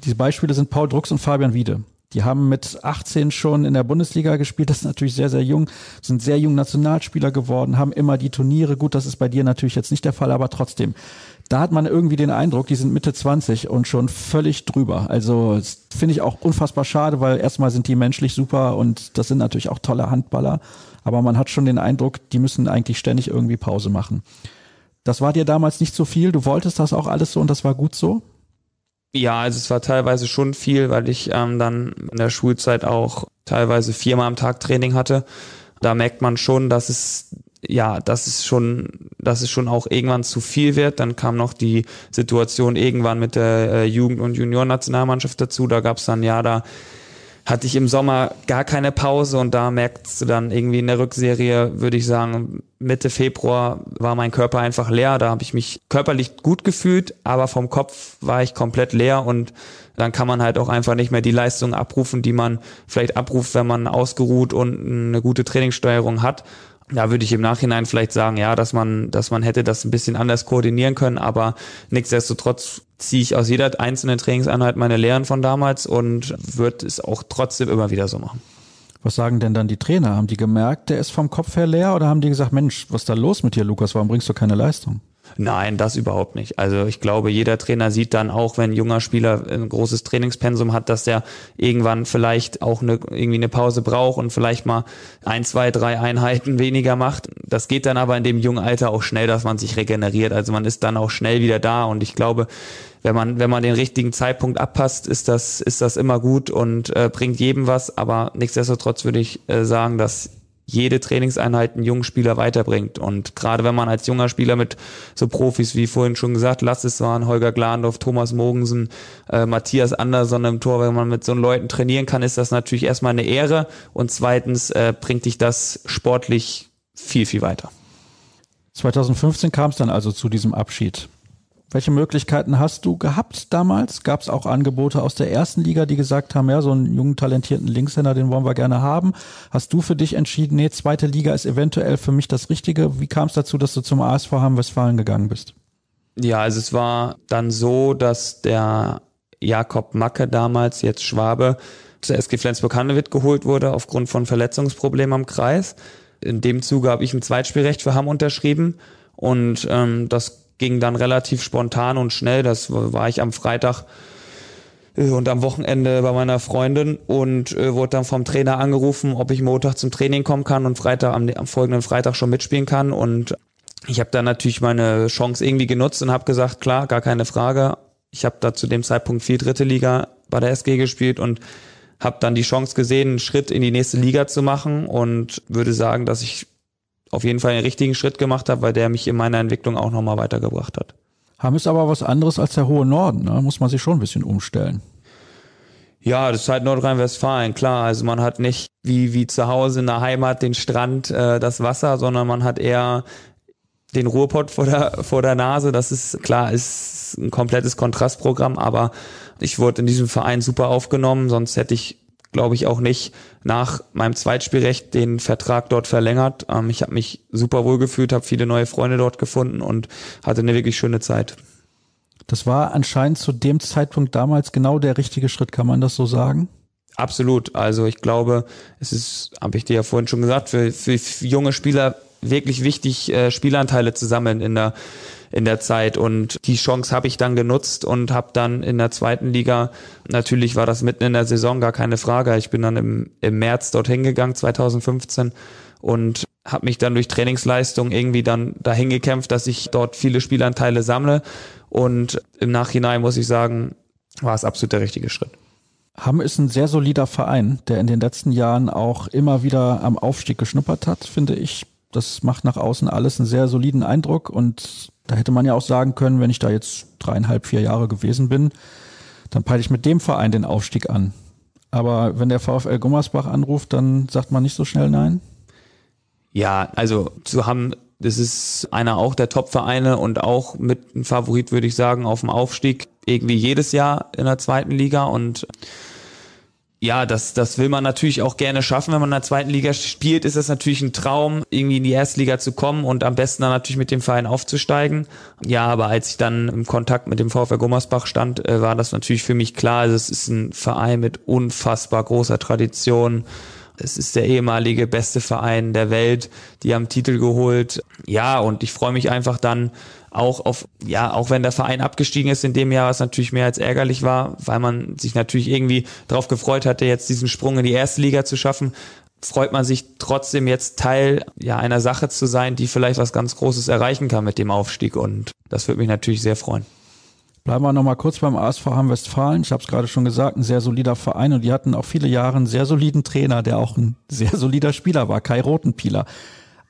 Diese Beispiele sind Paul Drucks und Fabian Wiede. Die haben mit 18 schon in der Bundesliga gespielt, das ist natürlich sehr, sehr jung, sind sehr jung Nationalspieler geworden, haben immer die Turniere. Gut, das ist bei dir natürlich jetzt nicht der Fall, aber trotzdem. Da hat man irgendwie den Eindruck, die sind Mitte 20 und schon völlig drüber. Also finde ich auch unfassbar schade, weil erstmal sind die menschlich super und das sind natürlich auch tolle Handballer. Aber man hat schon den Eindruck, die müssen eigentlich ständig irgendwie Pause machen. Das war dir damals nicht so viel. Du wolltest das auch alles so und das war gut so? Ja, also es war teilweise schon viel, weil ich ähm, dann in der Schulzeit auch teilweise viermal am Tag Training hatte. Da merkt man schon, dass es ja, dass es schon, dass es schon auch irgendwann zu viel wird. Dann kam noch die Situation irgendwann mit der äh, Jugend- und Juniorennationalmannschaft dazu. Da gab es dann ja da hatte ich im Sommer gar keine Pause und da merkst du dann irgendwie in der Rückserie, würde ich sagen, Mitte Februar war mein Körper einfach leer. Da habe ich mich körperlich gut gefühlt, aber vom Kopf war ich komplett leer und dann kann man halt auch einfach nicht mehr die Leistung abrufen, die man vielleicht abruft, wenn man ausgeruht und eine gute Trainingssteuerung hat da würde ich im Nachhinein vielleicht sagen, ja, dass man, dass man hätte das ein bisschen anders koordinieren können, aber nichtsdestotrotz ziehe ich aus jeder einzelnen Trainingseinheit meine Lehren von damals und würde es auch trotzdem immer wieder so machen. Was sagen denn dann die Trainer? Haben die gemerkt, der ist vom Kopf her leer oder haben die gesagt, Mensch, was ist da los mit dir, Lukas? Warum bringst du keine Leistung? Nein, das überhaupt nicht. Also ich glaube, jeder Trainer sieht dann auch, wenn ein junger Spieler ein großes Trainingspensum hat, dass der irgendwann vielleicht auch eine, irgendwie eine Pause braucht und vielleicht mal ein, zwei, drei Einheiten weniger macht. Das geht dann aber in dem jungen Alter auch schnell, dass man sich regeneriert. Also man ist dann auch schnell wieder da und ich glaube, wenn man, wenn man den richtigen Zeitpunkt abpasst, ist das, ist das immer gut und äh, bringt jedem was. Aber nichtsdestotrotz würde ich äh, sagen, dass jede Trainingseinheit einen jungen Spieler weiterbringt. Und gerade wenn man als junger Spieler mit so Profis, wie vorhin schon gesagt, Lasses waren, Holger Glandorf, Thomas Mogensen, äh, Matthias Andersson im Tor, wenn man mit so Leuten trainieren kann, ist das natürlich erstmal eine Ehre und zweitens äh, bringt dich das sportlich viel, viel weiter. 2015 kam es dann also zu diesem Abschied. Welche Möglichkeiten hast du gehabt damals? Gab es auch Angebote aus der ersten Liga, die gesagt haben, ja, so einen jungen, talentierten Linkshänder, den wollen wir gerne haben. Hast du für dich entschieden, nee, zweite Liga ist eventuell für mich das Richtige? Wie kam es dazu, dass du zum ASV Hamm-Westfalen gegangen bist? Ja, also es war dann so, dass der Jakob Macke damals, jetzt Schwabe, zur SG Flensburg-Handewitt geholt wurde aufgrund von Verletzungsproblemen am Kreis. In dem Zuge habe ich ein Zweitspielrecht für Hamm unterschrieben und ähm, das ging dann relativ spontan und schnell. Das war ich am Freitag äh, und am Wochenende bei meiner Freundin und äh, wurde dann vom Trainer angerufen, ob ich Montag zum Training kommen kann und Freitag am, am folgenden Freitag schon mitspielen kann. Und ich habe dann natürlich meine Chance irgendwie genutzt und habe gesagt, klar, gar keine Frage. Ich habe da zu dem Zeitpunkt viel dritte Liga bei der SG gespielt und habe dann die Chance gesehen, einen Schritt in die nächste Liga zu machen und würde sagen, dass ich auf jeden Fall einen richtigen Schritt gemacht habe, weil der mich in meiner Entwicklung auch nochmal weitergebracht hat. Haben ist aber was anderes als der hohe Norden, ne? muss man sich schon ein bisschen umstellen. Ja, das ist halt Nordrhein-Westfalen, klar. Also man hat nicht wie, wie zu Hause in der Heimat den Strand, äh, das Wasser, sondern man hat eher den Ruhrpott vor der, vor der Nase. Das ist klar, ist ein komplettes Kontrastprogramm, aber ich wurde in diesem Verein super aufgenommen, sonst hätte ich, glaube ich, auch nicht nach meinem Zweitspielrecht den Vertrag dort verlängert. Ähm, ich habe mich super wohl gefühlt, habe viele neue Freunde dort gefunden und hatte eine wirklich schöne Zeit. Das war anscheinend zu dem Zeitpunkt damals genau der richtige Schritt, kann man das so sagen? Absolut. Also ich glaube, es ist, habe ich dir ja vorhin schon gesagt, für, für junge Spieler wirklich wichtig, äh, Spielanteile zu sammeln in der in der Zeit und die Chance habe ich dann genutzt und habe dann in der zweiten Liga, natürlich war das mitten in der Saison, gar keine Frage, ich bin dann im, im März dorthin gegangen, 2015 und habe mich dann durch Trainingsleistung irgendwie dann dahin gekämpft, dass ich dort viele Spielanteile sammle und im Nachhinein muss ich sagen, war es absolut der richtige Schritt. Hamm ist ein sehr solider Verein, der in den letzten Jahren auch immer wieder am Aufstieg geschnuppert hat, finde ich. Das macht nach außen alles einen sehr soliden Eindruck und da hätte man ja auch sagen können, wenn ich da jetzt dreieinhalb, vier Jahre gewesen bin, dann peile ich mit dem Verein den Aufstieg an. Aber wenn der VfL Gummersbach anruft, dann sagt man nicht so schnell nein? Ja, also zu haben, das ist einer auch der Top-Vereine und auch mit einem Favorit, würde ich sagen, auf dem Aufstieg irgendwie jedes Jahr in der zweiten Liga und ja, das, das will man natürlich auch gerne schaffen. Wenn man in der zweiten Liga spielt, ist es natürlich ein Traum, irgendwie in die erste Liga zu kommen und am besten dann natürlich mit dem Verein aufzusteigen. Ja, aber als ich dann im Kontakt mit dem VfR Gummersbach stand, äh, war das natürlich für mich klar. Also es ist ein Verein mit unfassbar großer Tradition. Es ist der ehemalige beste Verein der Welt. Die haben Titel geholt. Ja, und ich freue mich einfach dann, auch auf, ja, auch wenn der Verein abgestiegen ist in dem Jahr, was natürlich mehr als ärgerlich war, weil man sich natürlich irgendwie darauf gefreut hatte, jetzt diesen Sprung in die erste Liga zu schaffen, freut man sich trotzdem jetzt Teil ja einer Sache zu sein, die vielleicht was ganz Großes erreichen kann mit dem Aufstieg und das würde mich natürlich sehr freuen. Bleiben wir nochmal kurz beim ASV Hamm Westfalen. Ich habe es gerade schon gesagt, ein sehr solider Verein und die hatten auch viele Jahre einen sehr soliden Trainer, der auch ein sehr solider Spieler war, Kai Rotenpieler.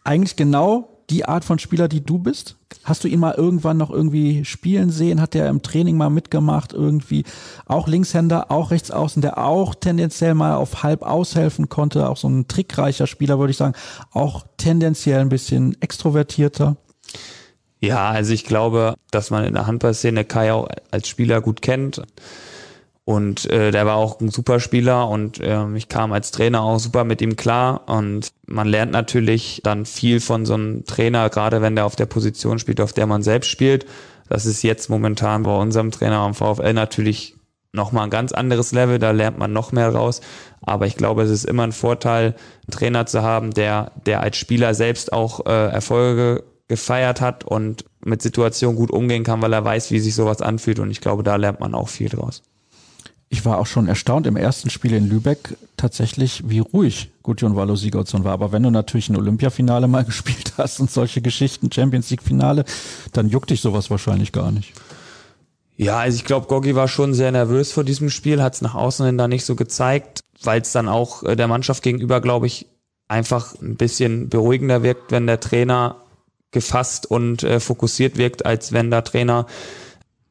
Eigentlich genau die Art von Spieler, die du bist? Hast du ihn mal irgendwann noch irgendwie spielen sehen? Hat der im Training mal mitgemacht? Irgendwie auch Linkshänder, auch Rechtsaußen, der auch tendenziell mal auf halb aushelfen konnte. Auch so ein trickreicher Spieler, würde ich sagen. Auch tendenziell ein bisschen extrovertierter. Ja, also ich glaube, dass man in der Handballszene Kai auch als Spieler gut kennt. Und äh, der war auch ein super Spieler und äh, ich kam als Trainer auch super mit ihm klar. Und man lernt natürlich dann viel von so einem Trainer, gerade wenn der auf der Position spielt, auf der man selbst spielt. Das ist jetzt momentan bei unserem Trainer am VfL natürlich nochmal ein ganz anderes Level, da lernt man noch mehr raus. Aber ich glaube, es ist immer ein Vorteil, einen Trainer zu haben, der, der als Spieler selbst auch äh, Erfolge gefeiert hat und mit Situationen gut umgehen kann, weil er weiß, wie sich sowas anfühlt. Und ich glaube, da lernt man auch viel draus ich war auch schon erstaunt im ersten Spiel in Lübeck tatsächlich, wie ruhig Gudjon Wallo Sigurdsson war. Aber wenn du natürlich ein Olympiafinale mal gespielt hast und solche Geschichten, Champions League Finale, dann juckt dich sowas wahrscheinlich gar nicht. Ja, also ich glaube, Gogi war schon sehr nervös vor diesem Spiel, hat es nach außen hin da nicht so gezeigt, weil es dann auch äh, der Mannschaft gegenüber, glaube ich, einfach ein bisschen beruhigender wirkt, wenn der Trainer gefasst und äh, fokussiert wirkt, als wenn der Trainer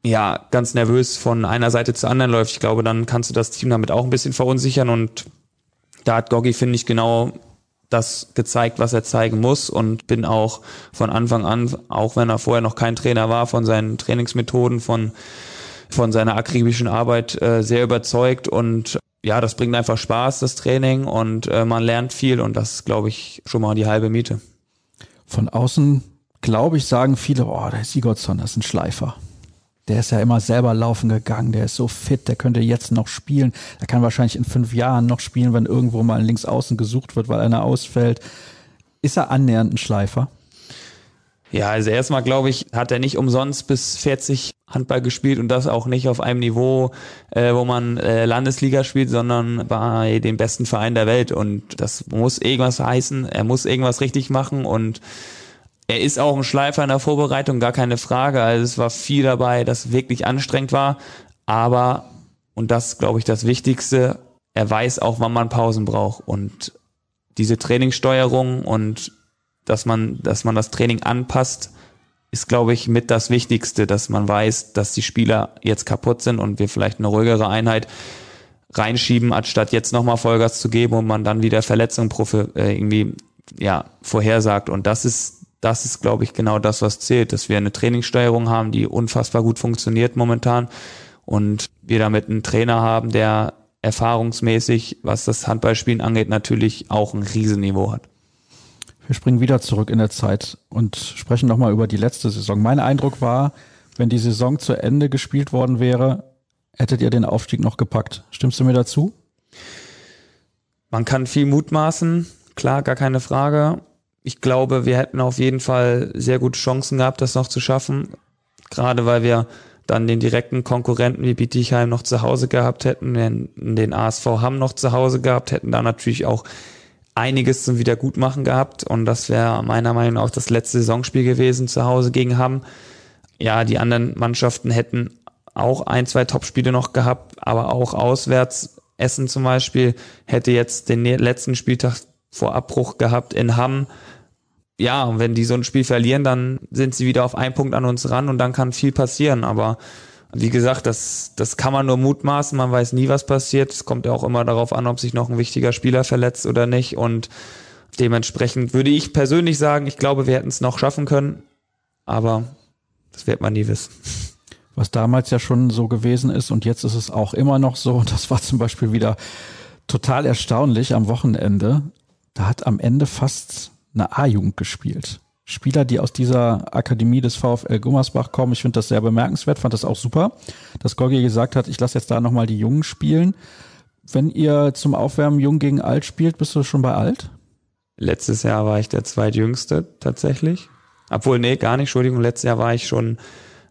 ja, ganz nervös von einer Seite zur anderen läuft. Ich glaube, dann kannst du das Team damit auch ein bisschen verunsichern und da hat Goggi, finde ich, genau das gezeigt, was er zeigen muss und bin auch von Anfang an, auch wenn er vorher noch kein Trainer war, von seinen Trainingsmethoden, von, von seiner akribischen Arbeit äh, sehr überzeugt und ja, das bringt einfach Spaß, das Training und äh, man lernt viel und das glaube ich, schon mal die halbe Miete. Von außen, glaube ich, sagen viele, oh, der Sigurdsson, das ist ein Schleifer. Der ist ja immer selber laufen gegangen, der ist so fit, der könnte jetzt noch spielen. Der kann wahrscheinlich in fünf Jahren noch spielen, wenn irgendwo mal links außen gesucht wird, weil einer ausfällt. Ist er annähernd ein Schleifer? Ja, also erstmal glaube ich, hat er nicht umsonst bis 40 Handball gespielt und das auch nicht auf einem Niveau, äh, wo man äh, Landesliga spielt, sondern bei dem besten Verein der Welt. Und das muss irgendwas heißen, er muss irgendwas richtig machen und er ist auch ein Schleifer in der Vorbereitung, gar keine Frage. Also es war viel dabei, das wirklich anstrengend war. Aber, und das glaube ich das Wichtigste, er weiß auch, wann man Pausen braucht. Und diese Trainingssteuerung und dass man, dass man das Training anpasst, ist, glaube ich, mit das Wichtigste, dass man weiß, dass die Spieler jetzt kaputt sind und wir vielleicht eine ruhigere Einheit reinschieben, anstatt jetzt nochmal Vollgas zu geben und man dann wieder Verletzungen äh, irgendwie ja, vorhersagt. Und das ist, das ist, glaube ich, genau das, was zählt, dass wir eine Trainingssteuerung haben, die unfassbar gut funktioniert momentan und wir damit einen Trainer haben, der erfahrungsmäßig, was das Handballspielen angeht, natürlich auch ein Riesenniveau hat. Wir springen wieder zurück in der Zeit und sprechen nochmal über die letzte Saison. Mein Eindruck war, wenn die Saison zu Ende gespielt worden wäre, hättet ihr den Aufstieg noch gepackt. Stimmst du mir dazu? Man kann viel mutmaßen, klar, gar keine Frage. Ich glaube, wir hätten auf jeden Fall sehr gute Chancen gehabt, das noch zu schaffen. Gerade weil wir dann den direkten Konkurrenten wie Bietigheim noch zu Hause gehabt hätten, den, den ASV Hamm noch zu Hause gehabt, hätten da natürlich auch einiges zum Wiedergutmachen gehabt und das wäre meiner Meinung nach auch das letzte Saisonspiel gewesen zu Hause gegen Hamm. Ja, die anderen Mannschaften hätten auch ein, zwei Topspiele noch gehabt, aber auch auswärts. Essen zum Beispiel hätte jetzt den letzten Spieltag vor Abbruch gehabt in Hamm. Ja, und wenn die so ein Spiel verlieren, dann sind sie wieder auf einen Punkt an uns ran und dann kann viel passieren. Aber wie gesagt, das, das kann man nur mutmaßen. Man weiß nie, was passiert. Es kommt ja auch immer darauf an, ob sich noch ein wichtiger Spieler verletzt oder nicht. Und dementsprechend würde ich persönlich sagen, ich glaube, wir hätten es noch schaffen können. Aber das wird man nie wissen was damals ja schon so gewesen ist und jetzt ist es auch immer noch so. Das war zum Beispiel wieder total erstaunlich am Wochenende. Da hat am Ende fast eine A-Jugend gespielt. Spieler, die aus dieser Akademie des VfL Gummersbach kommen. Ich finde das sehr bemerkenswert, fand das auch super, dass Gorgi gesagt hat, ich lasse jetzt da nochmal die Jungen spielen. Wenn ihr zum Aufwärmen Jung gegen Alt spielt, bist du schon bei Alt? Letztes Jahr war ich der zweitjüngste tatsächlich. Obwohl, nee, gar nicht, Entschuldigung, letztes Jahr war ich schon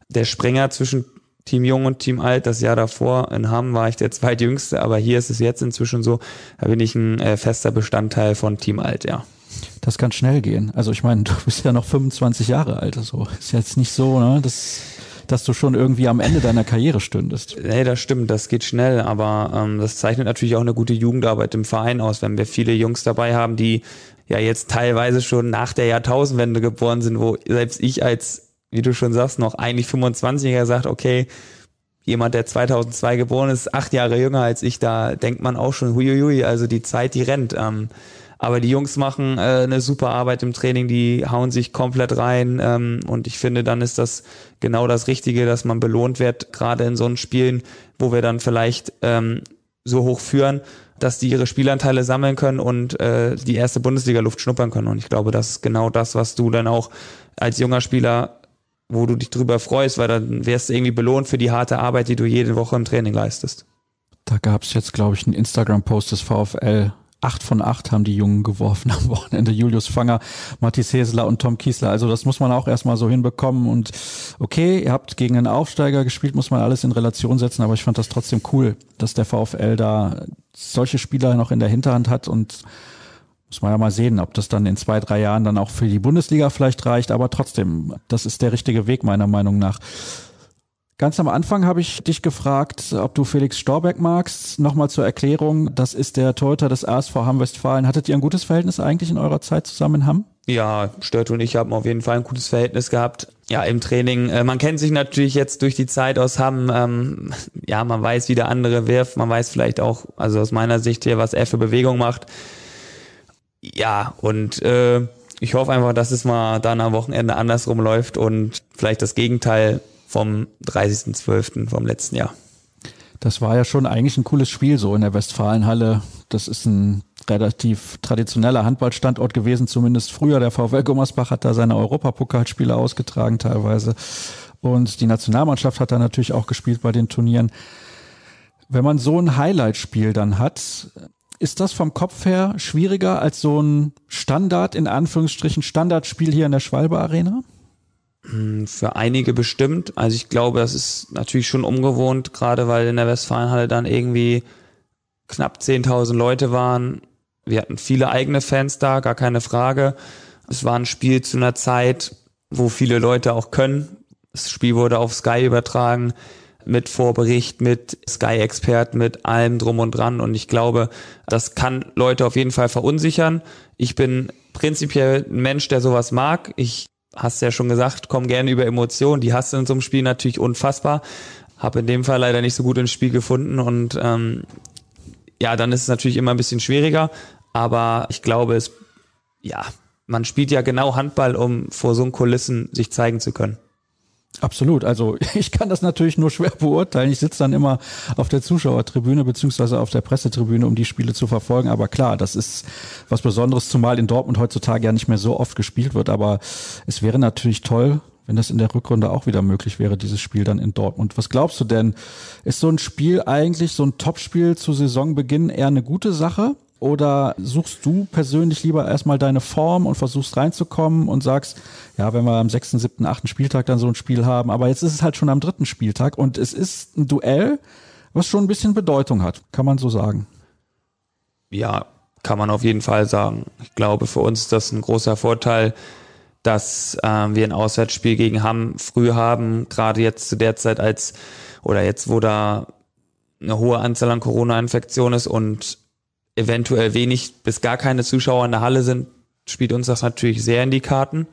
der Springer zwischen Team Jung und Team Alt. Das Jahr davor in Hamm war ich der zweitjüngste, aber hier ist es jetzt inzwischen so, da bin ich ein äh, fester Bestandteil von Team Alt, ja. Das kann schnell gehen. Also ich meine, du bist ja noch 25 Jahre alt, so ist jetzt nicht so, ne, dass, dass du schon irgendwie am Ende deiner Karriere stündest. Nee, das stimmt, das geht schnell, aber ähm, das zeichnet natürlich auch eine gute Jugendarbeit im Verein aus, wenn wir viele Jungs dabei haben, die ja jetzt teilweise schon nach der Jahrtausendwende geboren sind, wo selbst ich als wie du schon sagst, noch eigentlich 25er sagt, okay, jemand, der 2002 geboren ist, acht Jahre jünger als ich, da denkt man auch schon, huiuiui, also die Zeit, die rennt. Ähm, aber die Jungs machen äh, eine super Arbeit im Training, die hauen sich komplett rein ähm, und ich finde, dann ist das genau das Richtige, dass man belohnt wird, gerade in so einen Spielen, wo wir dann vielleicht ähm, so hoch führen, dass die ihre Spielanteile sammeln können und äh, die erste Bundesliga-Luft schnuppern können. Und ich glaube, das ist genau das, was du dann auch als junger Spieler wo du dich drüber freust, weil dann wärst du irgendwie belohnt für die harte Arbeit, die du jede Woche im Training leistest. Da gab es jetzt, glaube ich, einen Instagram-Post des VfL. Acht von acht haben die Jungen geworfen am Wochenende. Julius Fanger, Mathis Heseler und Tom Kiesler. Also das muss man auch erstmal so hinbekommen. Und okay, ihr habt gegen einen Aufsteiger gespielt, muss man alles in Relation setzen. Aber ich fand das trotzdem cool, dass der VfL da solche Spieler noch in der Hinterhand hat und muss man ja mal sehen, ob das dann in zwei, drei Jahren dann auch für die Bundesliga vielleicht reicht. Aber trotzdem, das ist der richtige Weg meiner Meinung nach. Ganz am Anfang habe ich dich gefragt, ob du Felix Storbeck magst. Nochmal zur Erklärung, das ist der Torhüter des ASV Hamm-Westfalen. Hattet ihr ein gutes Verhältnis eigentlich in eurer Zeit zusammen in Hamm? Ja, Stört und ich haben auf jeden Fall ein gutes Verhältnis gehabt. Ja, im Training. Äh, man kennt sich natürlich jetzt durch die Zeit aus Hamm. Ähm, ja, man weiß, wie der andere wirft. Man weiß vielleicht auch, also aus meiner Sicht hier, was er für Bewegung macht ja, und äh, ich hoffe einfach, dass es mal dann am Wochenende andersrum läuft und vielleicht das Gegenteil vom 30.12. vom letzten Jahr. Das war ja schon eigentlich ein cooles Spiel so in der Westfalenhalle. Das ist ein relativ traditioneller Handballstandort gewesen, zumindest früher. Der VfL Gummersbach hat da seine Europapokalspiele ausgetragen teilweise. Und die Nationalmannschaft hat da natürlich auch gespielt bei den Turnieren. Wenn man so ein Highlight-Spiel dann hat, ist das vom Kopf her schwieriger als so ein Standard, in Anführungsstrichen Standardspiel hier in der Schwalbe Arena? Hm, für einige bestimmt. Also ich glaube, das ist natürlich schon ungewohnt, gerade weil in der Westfalenhalle dann irgendwie knapp 10.000 Leute waren. Wir hatten viele eigene Fans da, gar keine Frage. Es war ein Spiel zu einer Zeit, wo viele Leute auch können. Das Spiel wurde auf Sky übertragen. mit Vorbericht, mit Sky-Expert, mit allem drum und dran. Und ich glaube, das kann Leute auf jeden Fall verunsichern. Ich bin prinzipiell ein Mensch, der sowas mag. Ich hast ja schon gesagt, komm gerne über Emotionen. Die hast du in so einem Spiel natürlich unfassbar. Habe in dem Fall leider nicht so gut ins Spiel gefunden und ähm, ja, dann ist es natürlich immer ein bisschen schwieriger. Aber ich glaube, es ja, man spielt ja genau Handball, um vor so Kulissen sich zeigen zu können. Absolut. Also ich kann das natürlich nur schwer beurteilen. Ich sitze dann immer auf der Zuschauertribüne beziehungsweise auf der Pressetribüne, um die Spiele zu verfolgen. Aber klar, das ist was Besonderes, zumal in Dortmund heutzutage ja nicht mehr so oft gespielt wird. Aber es wäre natürlich toll, wenn das in der Rückrunde auch wieder möglich wäre, dieses Spiel dann in Dortmund. Was glaubst du denn? Ist so ein Spiel eigentlich, so ein Topspiel zu Saisonbeginn eher eine gute Sache? Oder suchst du persönlich lieber erstmal deine Form und versuchst reinzukommen und sagst, ja, wenn wir am sechsten, siebten, achten Spieltag dann so ein Spiel haben, aber jetzt ist es halt schon am dritten Spieltag und es ist ein Duell, was schon ein bisschen Bedeutung hat, kann man so sagen. Ja, kann man auf jeden Fall sagen. Ich glaube, für uns ist das ein großer Vorteil, dass äh, wir ein Auswärtsspiel gegen Hamm früh haben, gerade jetzt zu der Zeit als oder jetzt, wo da eine hohe Anzahl an Corona-Infektionen ist und eventuell wenig bis gar keine Zuschauer in der Halle sind, spielt uns das natürlich sehr in die Karten.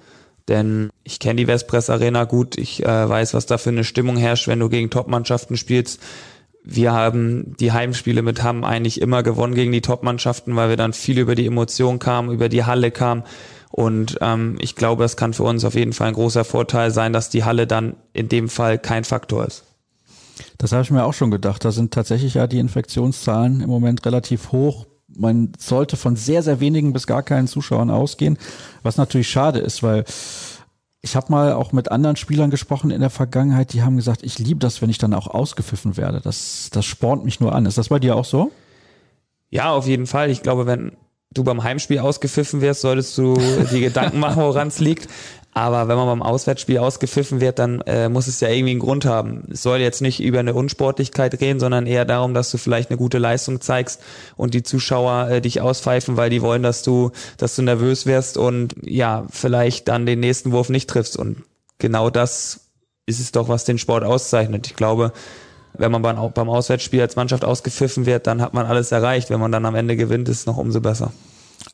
Denn ich kenne die Westpress Arena gut, ich äh, weiß, was da für eine Stimmung herrscht, wenn du gegen Top-Mannschaften spielst. Wir haben die Heimspiele mit Hamm eigentlich immer gewonnen gegen die Top-Mannschaften, weil wir dann viel über die Emotion kamen, über die Halle kamen. Und ähm, ich glaube, es kann für uns auf jeden Fall ein großer Vorteil sein, dass die Halle dann in dem Fall kein Faktor ist. Das habe ich mir auch schon gedacht. Da sind tatsächlich ja die Infektionszahlen im Moment relativ hoch man sollte von sehr, sehr wenigen bis gar keinen Zuschauern ausgehen, was natürlich schade ist, weil ich habe mal auch mit anderen Spielern gesprochen in der Vergangenheit, die haben gesagt, ich liebe das, wenn ich dann auch ausgepfiffen werde. Das, das spornt mich nur an. Ist das bei dir auch so? Ja, auf jeden Fall. Ich glaube, wenn du beim Heimspiel ausgepfiffen wirst, solltest du die Gedanken machen, woran es liegt. Aber wenn man beim Auswärtsspiel ausgepfiffen wird, dann äh, muss es ja irgendwie einen Grund haben. Es soll jetzt nicht über eine Unsportlichkeit reden, sondern eher darum, dass du vielleicht eine gute Leistung zeigst und die Zuschauer äh, dich auspfeifen, weil die wollen, dass du, dass du nervös wirst und ja, vielleicht dann den nächsten Wurf nicht triffst. Und genau das ist es doch, was den Sport auszeichnet. Ich glaube, wenn man beim, beim Auswärtsspiel als Mannschaft ausgepfiffen wird, dann hat man alles erreicht. Wenn man dann am Ende gewinnt, ist es noch umso besser.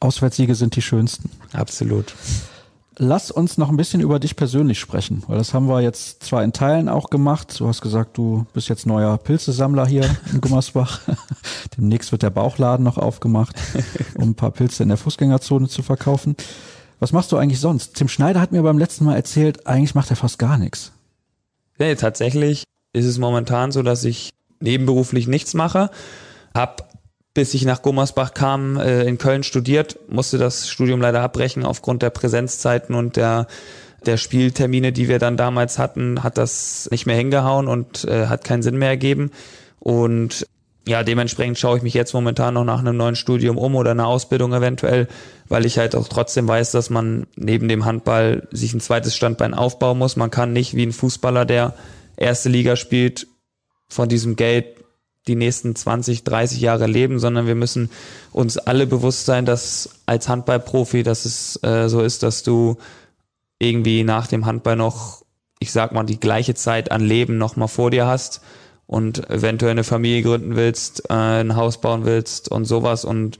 Auswärtssiege sind die schönsten. Absolut lass uns noch ein bisschen über dich persönlich sprechen, weil das haben wir jetzt zwar in Teilen auch gemacht. Du hast gesagt, du bist jetzt neuer Pilzesammler hier in Gummersbach. Demnächst wird der Bauchladen noch aufgemacht, um ein paar Pilze in der Fußgängerzone zu verkaufen. Was machst du eigentlich sonst? Tim Schneider hat mir beim letzten Mal erzählt, eigentlich macht er fast gar nichts. Nee, tatsächlich ist es momentan so, dass ich nebenberuflich nichts mache. Hab bis ich nach Gummersbach kam, äh, in Köln studiert, musste das Studium leider abbrechen aufgrund der Präsenzzeiten und der der Spieltermine, die wir dann damals hatten, hat das nicht mehr hingehauen und äh, hat keinen Sinn mehr ergeben. Und ja, dementsprechend schaue ich mich jetzt momentan noch nach einem neuen Studium um oder einer Ausbildung eventuell, weil ich halt auch trotzdem weiß, dass man neben dem Handball sich ein zweites Standbein aufbauen muss. Man kann nicht wie ein Fußballer, der erste Liga spielt, von diesem Geld die nächsten 20, 30 Jahre leben, sondern wir müssen uns alle bewusst sein, dass als Handballprofi, dass es äh, so ist, dass du irgendwie nach dem Handball noch, ich sag mal, die gleiche Zeit an Leben noch mal vor dir hast und eventuell eine Familie gründen willst, äh, ein Haus bauen willst und sowas und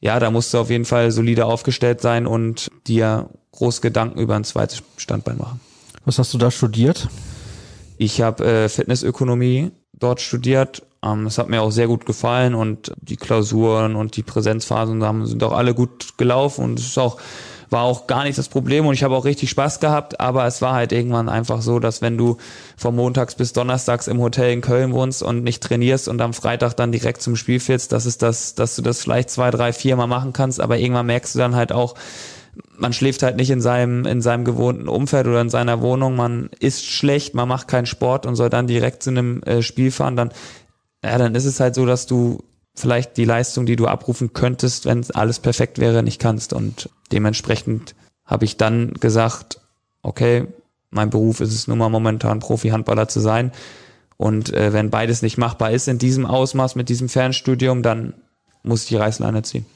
ja, da musst du auf jeden Fall solide aufgestellt sein und dir groß Gedanken über ein zweites Standbein machen. Was hast du da studiert? Ich habe äh, Fitnessökonomie dort studiert ähm, es hat mir auch sehr gut gefallen und die Klausuren und die Präsenzphasen sind auch alle gut gelaufen und es ist auch war auch gar nicht das Problem und ich habe auch richtig Spaß gehabt, aber es war halt irgendwann einfach so, dass wenn du von montags bis donnerstags im Hotel in Köln wohnst und nicht trainierst und am Freitag dann direkt zum Spiel fährst, dass es das, dass du das vielleicht zwei, drei, vier Mal machen kannst, aber irgendwann merkst du dann halt auch, man schläft halt nicht in seinem, in seinem gewohnten Umfeld oder in seiner Wohnung, man isst schlecht, man macht keinen Sport und soll dann direkt zu einem äh, Spiel fahren, dann ja, dann ist es halt so, dass du vielleicht die Leistung, die du abrufen könntest, wenn alles perfekt wäre, nicht kannst. Und dementsprechend habe ich dann gesagt, okay, mein Beruf ist es nun mal momentan Profi-Handballer zu sein. Und äh, wenn beides nicht machbar ist in diesem Ausmaß mit diesem Fernstudium, dann muss ich die Reißleine ziehen.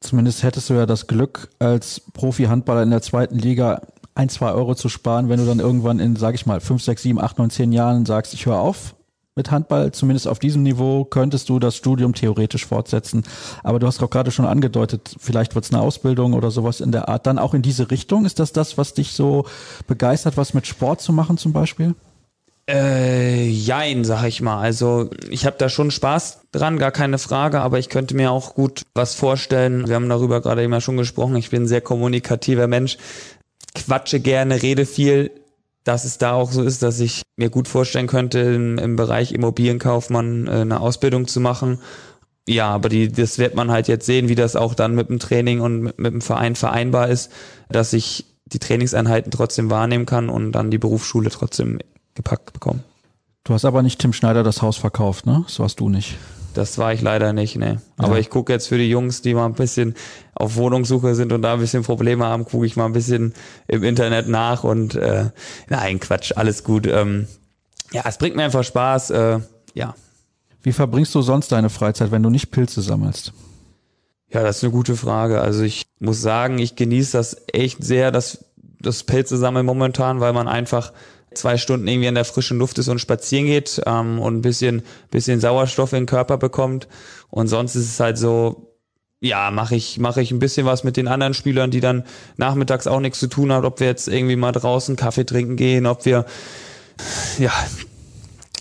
Zumindest hättest du ja das Glück, als Profi-Handballer in der zweiten Liga ein, zwei Euro zu sparen, wenn du dann irgendwann in, sag ich mal, fünf, sechs, sieben, acht, neun, zehn Jahren sagst, ich höre auf mit Handball, zumindest auf diesem Niveau, könntest du das Studium theoretisch fortsetzen. Aber du hast auch gerade schon angedeutet, vielleicht wird es eine Ausbildung oder sowas in der Art. Dann auch in diese Richtung. Ist das das, was dich so begeistert, was mit Sport zu machen zum Beispiel? Äh, jein, sag ich mal. Also ich habe da schon Spaß dran, gar keine Frage, aber ich könnte mir auch gut was vorstellen. Wir haben darüber gerade immer schon gesprochen. Ich bin ein sehr kommunikativer Mensch, quatsche gerne, rede viel. Dass es da auch so ist, dass ich mir gut vorstellen könnte, im, im Bereich Immobilienkaufmann äh, eine Ausbildung zu machen. Ja, aber die, das wird man halt jetzt sehen, wie das auch dann mit dem Training und mit, mit dem Verein vereinbar ist, dass ich die Trainingseinheiten trotzdem wahrnehmen kann und dann die Berufsschule trotzdem gepackt bekommen. Du hast aber nicht Tim Schneider das Haus verkauft, ne? Das warst du nicht. Das war ich leider nicht, ne. Aber ja. ich gucke jetzt für die Jungs, die mal ein bisschen auf Wohnungssuche sind und da ein bisschen Probleme haben, gucke ich mal ein bisschen im Internet nach und äh, nein, Quatsch, alles gut. Ähm, ja, es bringt mir einfach Spaß, äh, ja. Wie verbringst du sonst deine Freizeit, wenn du nicht Pilze sammelst? Ja, das ist eine gute Frage. Also ich muss sagen, ich genieße das echt sehr, das, das Pilze sammeln momentan, weil man einfach zwei Stunden irgendwie in der frischen Luft ist und spazieren geht ähm, und ein bisschen, bisschen Sauerstoff in den Körper bekommt. Und sonst ist es halt so, ja, mache ich, mache ich ein bisschen was mit den anderen Spielern, die dann nachmittags auch nichts zu tun haben, ob wir jetzt irgendwie mal draußen Kaffee trinken gehen, ob wir, ja,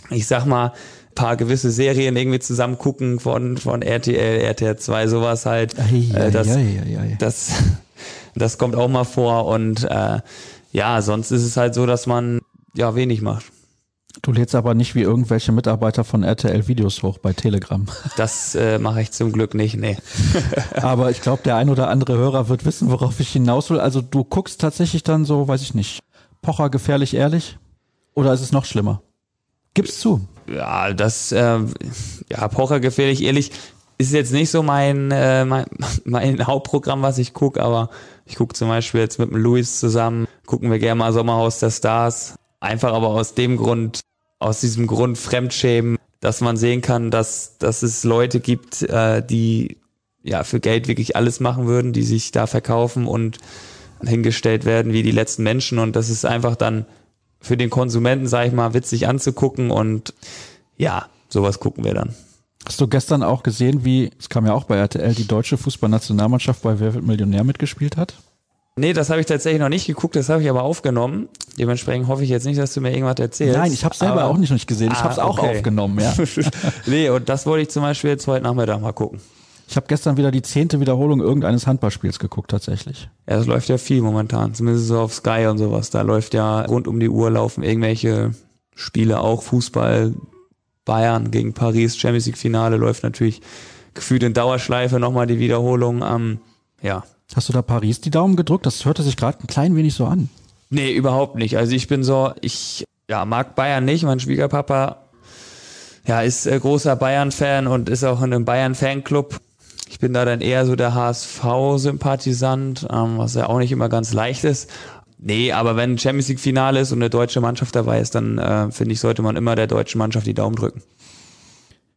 ich sag mal, paar gewisse Serien irgendwie zusammen gucken von, von RTL, RTL 2, sowas halt. Ei, äh, das, ei, das, das kommt auch mal vor und äh, ja, sonst ist es halt so, dass man ja wenig macht. Du lädst aber nicht wie irgendwelche Mitarbeiter von RTL Videos hoch bei Telegram. Das äh, mache ich zum Glück nicht, nee. aber ich glaube, der ein oder andere Hörer wird wissen, worauf ich hinaus will. Also du guckst tatsächlich dann so, weiß ich nicht, Pocher gefährlich ehrlich? Oder ist es noch schlimmer? Gib's zu. Ja, das, äh, ja, Pocher gefährlich ehrlich ist jetzt nicht so mein, äh, mein, mein Hauptprogramm, was ich gucke, aber ich gucke zum Beispiel jetzt mit dem Luis zusammen, gucken wir gerne mal Sommerhaus der Stars. Einfach aber aus dem Grund, aus diesem Grund Fremdschämen, dass man sehen kann, dass, dass es Leute gibt, äh, die ja für Geld wirklich alles machen würden, die sich da verkaufen und hingestellt werden wie die letzten Menschen. Und das ist einfach dann für den Konsumenten, sag ich mal, witzig anzugucken und ja, sowas gucken wir dann. Hast du gestern auch gesehen, wie, es kam ja auch bei RTL, die deutsche Fußballnationalmannschaft bei Wer wird Millionär mitgespielt hat? Nee, das habe ich tatsächlich noch nicht geguckt, das habe ich aber aufgenommen. Dementsprechend hoffe ich jetzt nicht, dass du mir irgendwas erzählst. Nein, ich habe selber aber, auch nicht, nicht gesehen. Ich ah, habe es auch okay. aufgenommen, ja. nee, und das wollte ich zum Beispiel jetzt heute Nachmittag mal gucken. Ich habe gestern wieder die zehnte Wiederholung irgendeines Handballspiels geguckt, tatsächlich. Ja, das läuft ja viel momentan, zumindest so auf Sky und sowas. Da läuft ja rund um die Uhr laufen irgendwelche Spiele, auch Fußball, Bayern gegen Paris, Champions League Finale läuft natürlich gefühlt in Dauerschleife nochmal die Wiederholung. Ähm, ja. Hast du da Paris die Daumen gedrückt? Das hörte sich gerade ein klein wenig so an. Nee, überhaupt nicht. Also ich bin so, ich ja, mag Bayern nicht. Mein Schwiegerpapa ja, ist äh, großer Bayern-Fan und ist auch in einem Bayern-Fanclub. Ich bin da dann eher so der HSV-Sympathisant, ähm, was ja auch nicht immer ganz leicht ist. Nee, aber wenn ein Champions League Finale ist und eine deutsche Mannschaft dabei ist, dann äh, finde ich, sollte man immer der deutschen Mannschaft die Daumen drücken.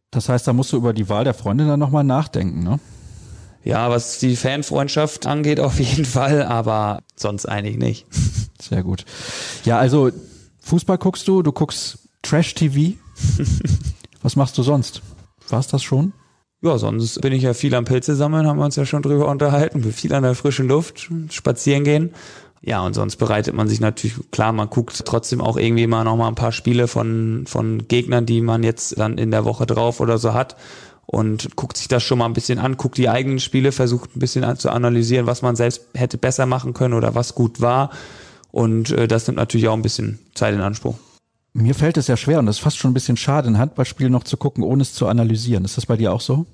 Das heißt, da musst du über die Wahl der Freundin dann nochmal nachdenken, ne? Ja, was die Fanfreundschaft angeht, auf jeden Fall, aber sonst eigentlich nicht. Sehr gut. Ja, also Fußball guckst du, du guckst Trash-TV. was machst du sonst? War's das schon? Ja, sonst bin ich ja viel am Pilze sammeln, haben wir uns ja schon drüber unterhalten, viel an der frischen Luft, spazieren gehen ja, und sonst bereitet man sich natürlich, klar, man guckt trotzdem auch irgendwie mal nochmal ein paar Spiele von, von Gegnern, die man jetzt dann in der Woche drauf oder so hat und guckt sich das schon mal ein bisschen an, guckt die eigenen Spiele, versucht ein bisschen zu analysieren, was man selbst hätte besser machen können oder was gut war. Und äh, das nimmt natürlich auch ein bisschen Zeit in Anspruch. Mir fällt es ja schwer und das ist fast schon ein bisschen schade, ein Handballspiel noch zu gucken, ohne es zu analysieren. Ist das bei dir auch so?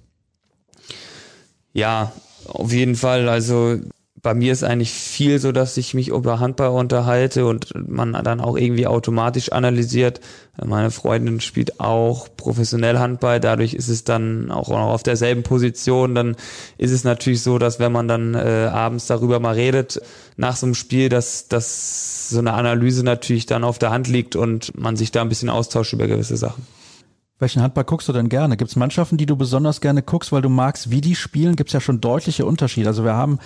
Ja, auf jeden Fall. Also bei mir ist eigentlich viel so, dass ich mich über Handball unterhalte und man dann auch irgendwie automatisch analysiert. Meine Freundin spielt auch professionell Handball, dadurch ist es dann auch noch auf derselben Position. Dann ist es natürlich so, dass wenn man dann äh, abends darüber mal redet, nach so einem Spiel, dass, dass so eine Analyse natürlich dann auf der Hand liegt und man sich da ein bisschen austauscht über gewisse Sachen. Welchen Handball guckst du denn gerne? Gibt es Mannschaften, die du besonders gerne guckst, weil du magst, wie die spielen? Gibt es ja schon deutliche Unterschiede. Also wir haben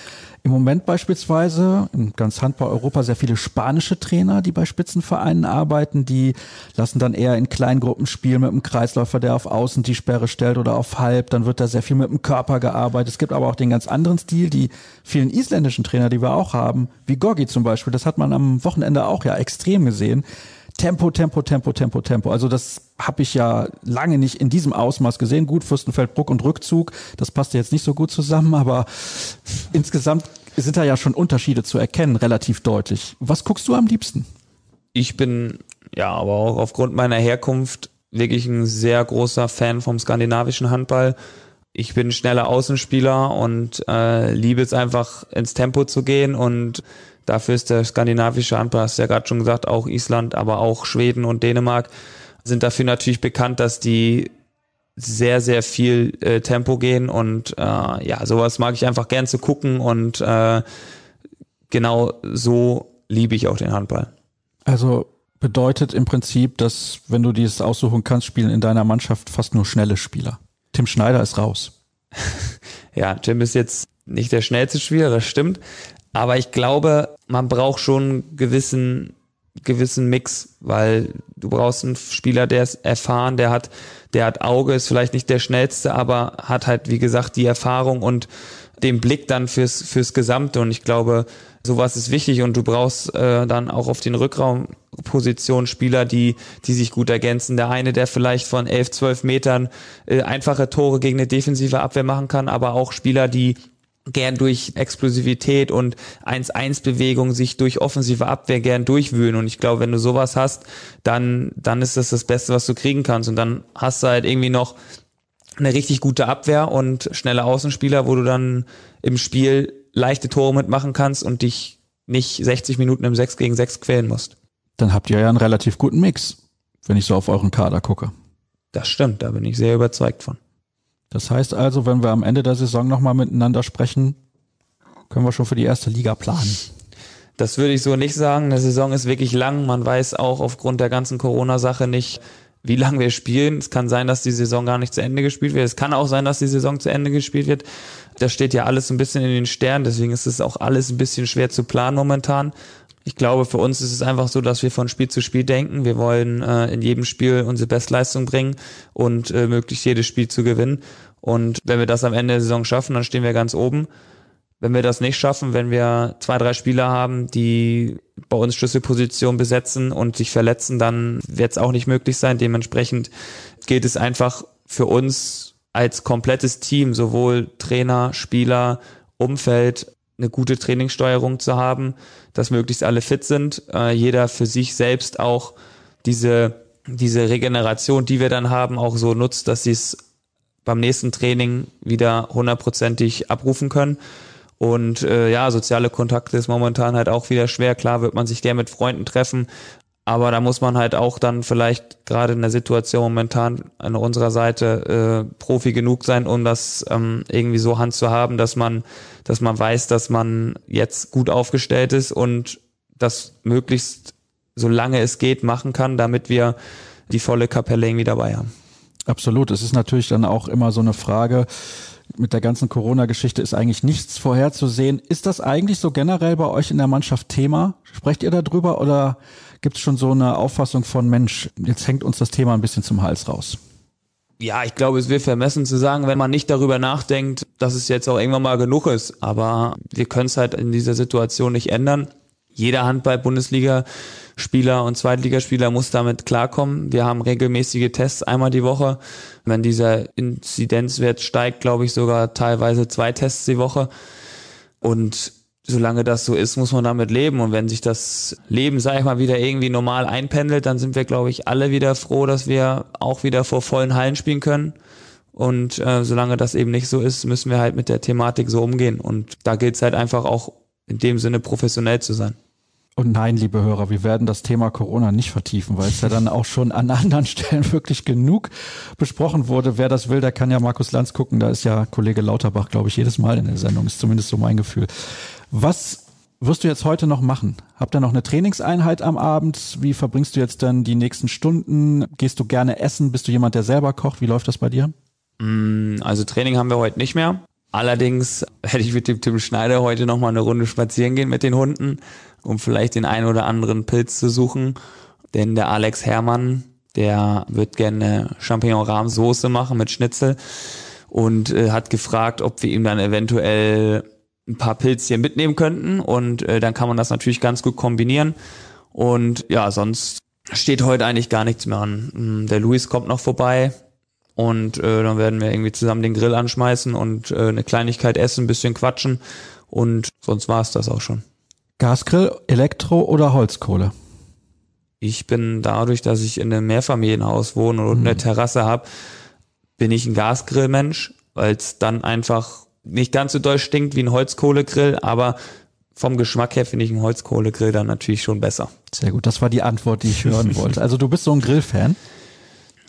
im Moment beispielsweise in ganz Handball Europa sehr viele spanische Trainer, die bei Spitzenvereinen arbeiten. Die lassen dann eher in Kleingruppen spielen mit einem Kreisläufer, der auf Außen die Sperre stellt oder auf Halb. Dann wird da sehr viel mit dem Körper gearbeitet. Es gibt aber auch den ganz anderen Stil, die vielen isländischen Trainer, die wir auch haben, wie Gorgi zum Beispiel. Das hat man am Wochenende auch ja extrem gesehen Tempo, Tempo, Tempo, Tempo, Tempo. Also das habe ich ja lange nicht in diesem Ausmaß gesehen. Gut, Fürstenfeldbruck und Rückzug, das passt jetzt nicht so gut zusammen, aber insgesamt sind da ja schon Unterschiede zu erkennen, relativ deutlich. Was guckst du am liebsten? Ich bin ja, aber auch aufgrund meiner Herkunft wirklich ein sehr großer Fan vom skandinavischen Handball. Ich bin schneller Außenspieler und äh, liebe es einfach ins Tempo zu gehen und Dafür ist der skandinavische Handball, hast du ja gerade schon gesagt, auch Island, aber auch Schweden und Dänemark sind dafür natürlich bekannt, dass die sehr, sehr viel äh, Tempo gehen und äh, ja, sowas mag ich einfach gern zu gucken und äh, genau so liebe ich auch den Handball. Also bedeutet im Prinzip, dass wenn du dieses aussuchen kannst, spielen in deiner Mannschaft fast nur schnelle Spieler. Tim Schneider ist raus. ja, Tim ist jetzt nicht der schnellste Spieler, das stimmt. Aber ich glaube, man braucht schon einen gewissen, gewissen Mix, weil du brauchst einen Spieler, der ist erfahren, der hat, der hat Auge, ist vielleicht nicht der schnellste, aber hat halt, wie gesagt, die Erfahrung und den Blick dann fürs, fürs Gesamte. Und ich glaube, sowas ist wichtig und du brauchst äh, dann auch auf den Rückraumpositionen Spieler, die, die sich gut ergänzen. Der eine, der vielleicht von 11, 12 Metern äh, einfache Tore gegen eine defensive Abwehr machen kann, aber auch Spieler, die gern durch Explosivität und 1-1-Bewegung sich durch offensive Abwehr gern durchwühlen. Und ich glaube, wenn du sowas hast, dann, dann ist das das Beste, was du kriegen kannst. Und dann hast du halt irgendwie noch eine richtig gute Abwehr und schnelle Außenspieler, wo du dann im Spiel leichte Tore mitmachen kannst und dich nicht 60 Minuten im 6 gegen 6 quälen musst. Dann habt ihr ja einen relativ guten Mix, wenn ich so auf euren Kader gucke. Das stimmt, da bin ich sehr überzeugt von. Das heißt also, wenn wir am Ende der Saison nochmal miteinander sprechen, können wir schon für die erste Liga planen. Das würde ich so nicht sagen. Eine Saison ist wirklich lang. Man weiß auch aufgrund der ganzen Corona-Sache nicht, wie lange wir spielen. Es kann sein, dass die Saison gar nicht zu Ende gespielt wird. Es kann auch sein, dass die Saison zu Ende gespielt wird. Das steht ja alles ein bisschen in den Sternen. Deswegen ist es auch alles ein bisschen schwer zu planen momentan. Ich glaube, für uns ist es einfach so, dass wir von Spiel zu Spiel denken. Wir wollen äh, in jedem Spiel unsere Bestleistung bringen und äh, möglichst jedes Spiel zu gewinnen. Und wenn wir das am Ende der Saison schaffen, dann stehen wir ganz oben. Wenn wir das nicht schaffen, wenn wir zwei, drei Spieler haben, die bei uns Schlüsselpositionen besetzen und sich verletzen, dann wird es auch nicht möglich sein. Dementsprechend gilt es einfach für uns als komplettes Team, sowohl Trainer, Spieler, Umfeld, eine gute Trainingssteuerung zu haben, dass möglichst alle fit sind, äh, jeder für sich selbst auch diese, diese Regeneration, die wir dann haben, auch so nutzt, dass sie es beim nächsten Training wieder hundertprozentig abrufen können. Und äh, ja, soziale Kontakte ist momentan halt auch wieder schwer. Klar wird man sich gerne mit Freunden treffen, aber da muss man halt auch dann vielleicht gerade in der Situation momentan an unserer Seite äh, Profi genug sein, um das ähm, irgendwie so Hand zu haben, dass man, dass man weiß, dass man jetzt gut aufgestellt ist und das möglichst solange es geht machen kann, damit wir die volle Kapelle irgendwie dabei haben. Absolut. Es ist natürlich dann auch immer so eine Frage, mit der ganzen Corona-Geschichte ist eigentlich nichts vorherzusehen. Ist das eigentlich so generell bei euch in der Mannschaft Thema? Sprecht ihr darüber oder gibt es schon so eine Auffassung von Mensch, jetzt hängt uns das Thema ein bisschen zum Hals raus? Ja, ich glaube, es wäre vermessen zu sagen, wenn man nicht darüber nachdenkt, dass es jetzt auch irgendwann mal genug ist. Aber wir können es halt in dieser Situation nicht ändern. Jeder Handball-Bundesliga-Spieler und Zweitligaspieler muss damit klarkommen. Wir haben regelmäßige Tests einmal die Woche. Wenn dieser Inzidenzwert steigt, glaube ich sogar teilweise zwei Tests die Woche. Und solange das so ist, muss man damit leben. Und wenn sich das Leben, sag ich mal, wieder irgendwie normal einpendelt, dann sind wir, glaube ich, alle wieder froh, dass wir auch wieder vor vollen Hallen spielen können. Und äh, solange das eben nicht so ist, müssen wir halt mit der Thematik so umgehen. Und da gilt es halt einfach auch in dem Sinne professionell zu sein. Und nein, liebe Hörer, wir werden das Thema Corona nicht vertiefen, weil es ja dann auch schon an anderen Stellen wirklich genug besprochen wurde. Wer das will, der kann ja Markus Lanz gucken. Da ist ja Kollege Lauterbach, glaube ich, jedes Mal in der Sendung. Ist zumindest so mein Gefühl. Was wirst du jetzt heute noch machen? Habt ihr noch eine Trainingseinheit am Abend? Wie verbringst du jetzt dann die nächsten Stunden? Gehst du gerne essen? Bist du jemand, der selber kocht? Wie läuft das bei dir? Mm, also Training haben wir heute nicht mehr. Allerdings hätte ich mit dem Tim Schneider heute noch mal eine Runde spazieren gehen mit den Hunden, um vielleicht den einen oder anderen Pilz zu suchen. Denn der Alex Herrmann, der wird gerne Champignon-Rahmsoße machen mit Schnitzel und äh, hat gefragt, ob wir ihm dann eventuell ein paar Pilzchen mitnehmen könnten und äh, dann kann man das natürlich ganz gut kombinieren und ja, sonst steht heute eigentlich gar nichts mehr an. Mm, der Luis kommt noch vorbei, und äh, dann werden wir irgendwie zusammen den Grill anschmeißen und äh, eine Kleinigkeit essen, ein bisschen quatschen und sonst war es das auch schon. Gasgrill, Elektro oder Holzkohle? Ich bin dadurch, dass ich in einem Mehrfamilienhaus wohne und mhm. eine Terrasse habe, bin ich ein Gasgrillmensch, weil es dann einfach nicht ganz so doll stinkt wie ein Holzkohlegrill, aber vom Geschmack her finde ich einen Holzkohlegrill dann natürlich schon besser. Sehr gut, das war die Antwort, die ich hören wollte. Also du bist so ein Grillfan?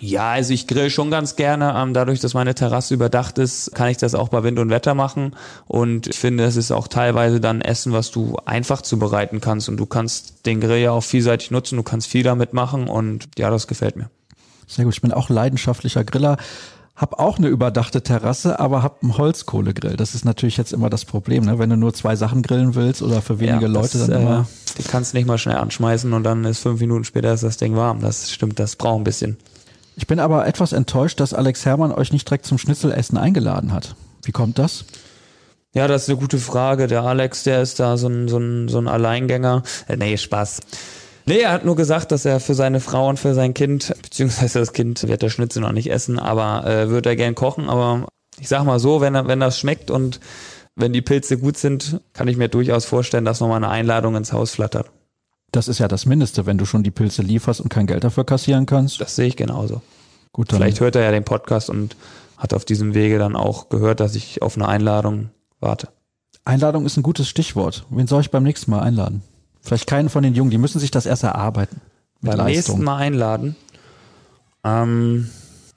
Ja, also ich grill schon ganz gerne. Ähm, dadurch, dass meine Terrasse überdacht ist, kann ich das auch bei Wind und Wetter machen. Und ich finde, es ist auch teilweise dann Essen, was du einfach zubereiten kannst. Und du kannst den Grill ja auch vielseitig nutzen. Du kannst viel damit machen. Und ja, das gefällt mir. Sehr gut. Ich bin auch leidenschaftlicher Griller. Hab auch eine überdachte Terrasse, aber hab einen Holzkohlegrill. Das ist natürlich jetzt immer das Problem, ne? wenn du nur zwei Sachen grillen willst oder für wenige ja, Leute dann äh, immer. Die kannst du nicht mal schnell anschmeißen und dann ist fünf Minuten später ist das Ding warm. Das stimmt, das braucht ein bisschen. Ich bin aber etwas enttäuscht, dass Alex Herrmann euch nicht direkt zum Schnitzelessen eingeladen hat. Wie kommt das? Ja, das ist eine gute Frage. Der Alex, der ist da so ein, so ein, so ein Alleingänger. Äh, nee, Spaß. Nee, er hat nur gesagt, dass er für seine Frau und für sein Kind, beziehungsweise das Kind wird der Schnitzel noch nicht essen, aber äh, wird er gern kochen. Aber ich sag mal so, wenn, er, wenn das schmeckt und wenn die Pilze gut sind, kann ich mir durchaus vorstellen, dass nochmal eine Einladung ins Haus flattert. Das ist ja das Mindeste, wenn du schon die Pilze lieferst und kein Geld dafür kassieren kannst. Das sehe ich genauso. Gut, dann Vielleicht hört er ja den Podcast und hat auf diesem Wege dann auch gehört, dass ich auf eine Einladung warte. Einladung ist ein gutes Stichwort. Wen soll ich beim nächsten Mal einladen? Vielleicht keinen von den Jungen, die müssen sich das erst erarbeiten. Beim Leistung. nächsten Mal einladen. Ähm,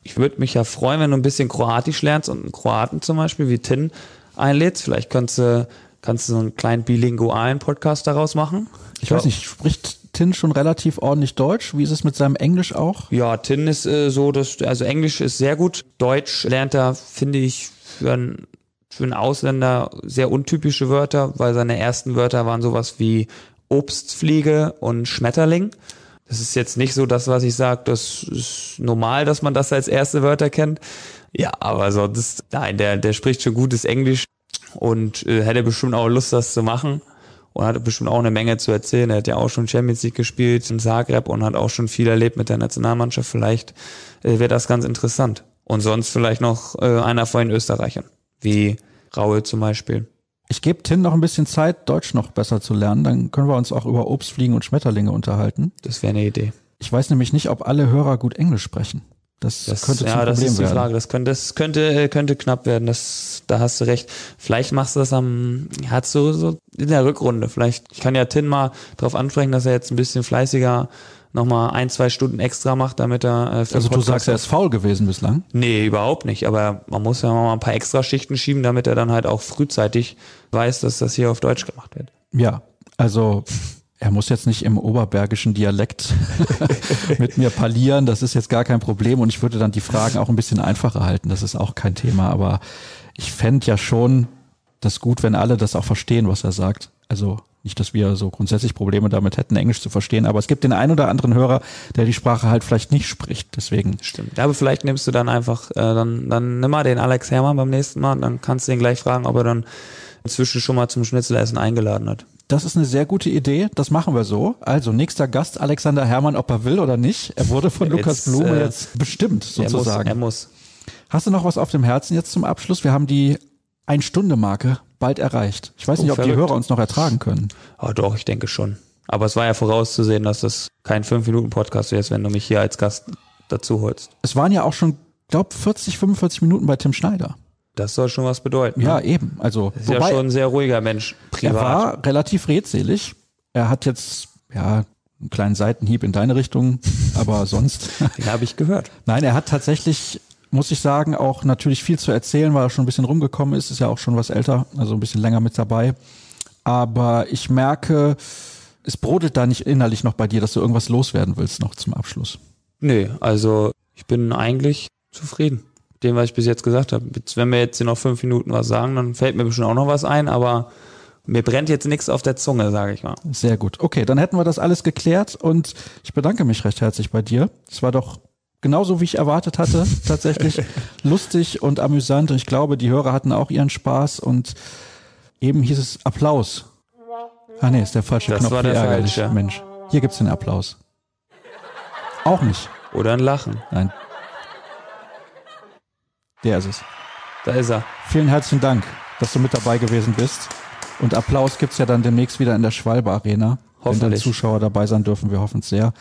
ich würde mich ja freuen, wenn du ein bisschen Kroatisch lernst und einen Kroaten zum Beispiel wie Tin einlädst. Vielleicht kannst du, kannst du so einen kleinen bilingualen Podcast daraus machen. Ich weiß nicht, spricht Tin schon relativ ordentlich Deutsch? Wie ist es mit seinem Englisch auch? Ja, Tin ist äh, so, dass, also Englisch ist sehr gut. Deutsch lernt er, finde ich, für einen, für einen Ausländer sehr untypische Wörter, weil seine ersten Wörter waren sowas wie Obstfliege und Schmetterling. Das ist jetzt nicht so das, was ich sage, das ist normal, dass man das als erste Wörter kennt. Ja, aber sonst, nein, der, der spricht schon gutes Englisch und äh, hätte bestimmt auch Lust, das zu machen und hat bestimmt auch eine Menge zu erzählen. Er hat ja auch schon Champions League gespielt in Zagreb und hat auch schon viel erlebt mit der Nationalmannschaft. Vielleicht äh, wäre das ganz interessant. Und sonst vielleicht noch äh, einer von den Österreichern, wie Raul zum Beispiel. Ich gebe Tin noch ein bisschen Zeit, Deutsch noch besser zu lernen. Dann können wir uns auch über Obstfliegen und Schmetterlinge unterhalten. Das wäre eine Idee. Ich weiß nämlich nicht, ob alle Hörer gut Englisch sprechen. Das, das könnte ja, das Problem ist die werden. Frage. Das könnte, das könnte, äh, könnte knapp werden. Das, da hast du recht. Vielleicht machst du das am, hat so, so in der Rückrunde. Vielleicht, ich kann ja Tin mal darauf ansprechen, dass er jetzt ein bisschen fleißiger nochmal ein, zwei Stunden extra macht, damit er äh, für Also du sagst, er ist faul gewesen bislang? Nee, überhaupt nicht. Aber man muss ja mal ein paar extra Schichten schieben, damit er dann halt auch frühzeitig weiß, dass das hier auf Deutsch gemacht wird. Ja, also er muss jetzt nicht im oberbergischen Dialekt mit mir parlieren, das ist jetzt gar kein Problem und ich würde dann die Fragen auch ein bisschen einfacher halten, das ist auch kein Thema, aber ich fände ja schon das gut, wenn alle das auch verstehen, was er sagt. Also nicht, dass wir so grundsätzlich Probleme damit hätten, Englisch zu verstehen, aber es gibt den einen oder anderen Hörer, der die Sprache halt vielleicht nicht spricht. Deswegen. Stimmt. Aber vielleicht nimmst du dann einfach, äh, dann, dann nimm mal den Alex Hermann beim nächsten Mal, dann kannst du ihn gleich fragen, ob er dann inzwischen schon mal zum Schnitzelessen eingeladen hat. Das ist eine sehr gute Idee. Das machen wir so. Also nächster Gast Alexander Hermann, ob er will oder nicht. Er wurde von jetzt, Lukas Blume äh, jetzt bestimmt sozusagen. Er muss, er muss. Hast du noch was auf dem Herzen jetzt zum Abschluss? Wir haben die Ein-Stunde-Marke bald erreicht. Ich weiß nicht, ob die Hörer uns noch ertragen können. Oh, doch, ich denke schon. Aber es war ja vorauszusehen, dass das kein 5-Minuten-Podcast ist, wenn du mich hier als Gast dazu holst. Es waren ja auch schon, glaube 40, 45 Minuten bei Tim Schneider. Das soll schon was bedeuten. Ja, ne? eben. Also ist wobei, ja schon ein sehr ruhiger Mensch. Privat. Er war relativ redselig. Er hat jetzt ja einen kleinen Seitenhieb in deine Richtung, aber sonst. Den habe ich gehört. Nein, er hat tatsächlich, muss ich sagen, auch natürlich viel zu erzählen, weil er schon ein bisschen rumgekommen ist. Ist ja auch schon was älter, also ein bisschen länger mit dabei. aber ich merke, es brodelt da nicht innerlich noch bei dir, dass du irgendwas loswerden willst noch zum Abschluss. Nee, also ich bin eigentlich zufrieden. mit Dem, was ich bis jetzt gesagt habe. Jetzt, wenn wir jetzt hier noch fünf Minuten was sagen, dann fällt mir bestimmt auch noch was ein, aber mir brennt jetzt nichts auf der Zunge, sage ich mal. Sehr gut. Okay, dann hätten wir das alles geklärt und ich bedanke mich recht herzlich bei dir. Es war doch genauso, wie ich erwartet hatte, tatsächlich lustig und amüsant und ich glaube, die Hörer hatten auch ihren Spaß und eben hieß es Applaus. Ah nee, ist der falsche Das Knopf. war wie der ärgerlich. falsche. Mensch, hier gibt's den Applaus. Auch nicht. Oder ein Lachen. Nein. Der ist es. Da ist er. Vielen herzlichen Dank, dass du mit dabei gewesen bist. Und Applaus gibt's ja dann demnächst wieder in der Schwalbe Arena. Wenn dann Hoffentlich. Zuschauer dabei sein dürfen, wir hoffen es sehr.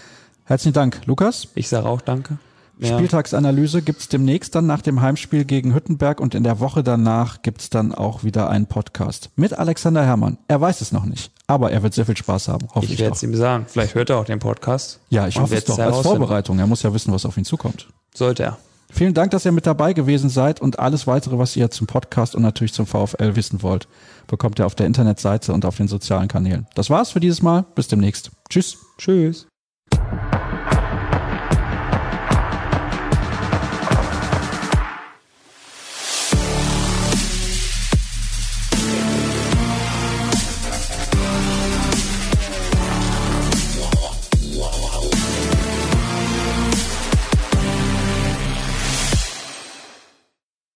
Herzlichen Dank, Lukas. Ich sage auch danke. Ja. Spieltagsanalyse gibt's demnächst dann nach dem Heimspiel gegen Hüttenberg und in der Woche danach gibt's dann auch wieder einen Podcast mit Alexander Herrmann. Er weiß es noch nicht, aber er wird sehr viel Spaß haben, hoffe ich, Ich werde es ihm sagen. Vielleicht hört er auch den Podcast. Ja, ich hoffe es doch, als. Vorbereitung. Er muss ja wissen, was auf ihn zukommt. Sollte er. Vielen Dank, dass ihr mit dabei gewesen seid und alles weitere, was ihr zum Podcast und natürlich zum VfL wissen wollt, bekommt ihr auf der Internetseite und auf den sozialen Kanälen. Das war's für dieses Mal. Bis demnächst. Tschüss. Tschüss.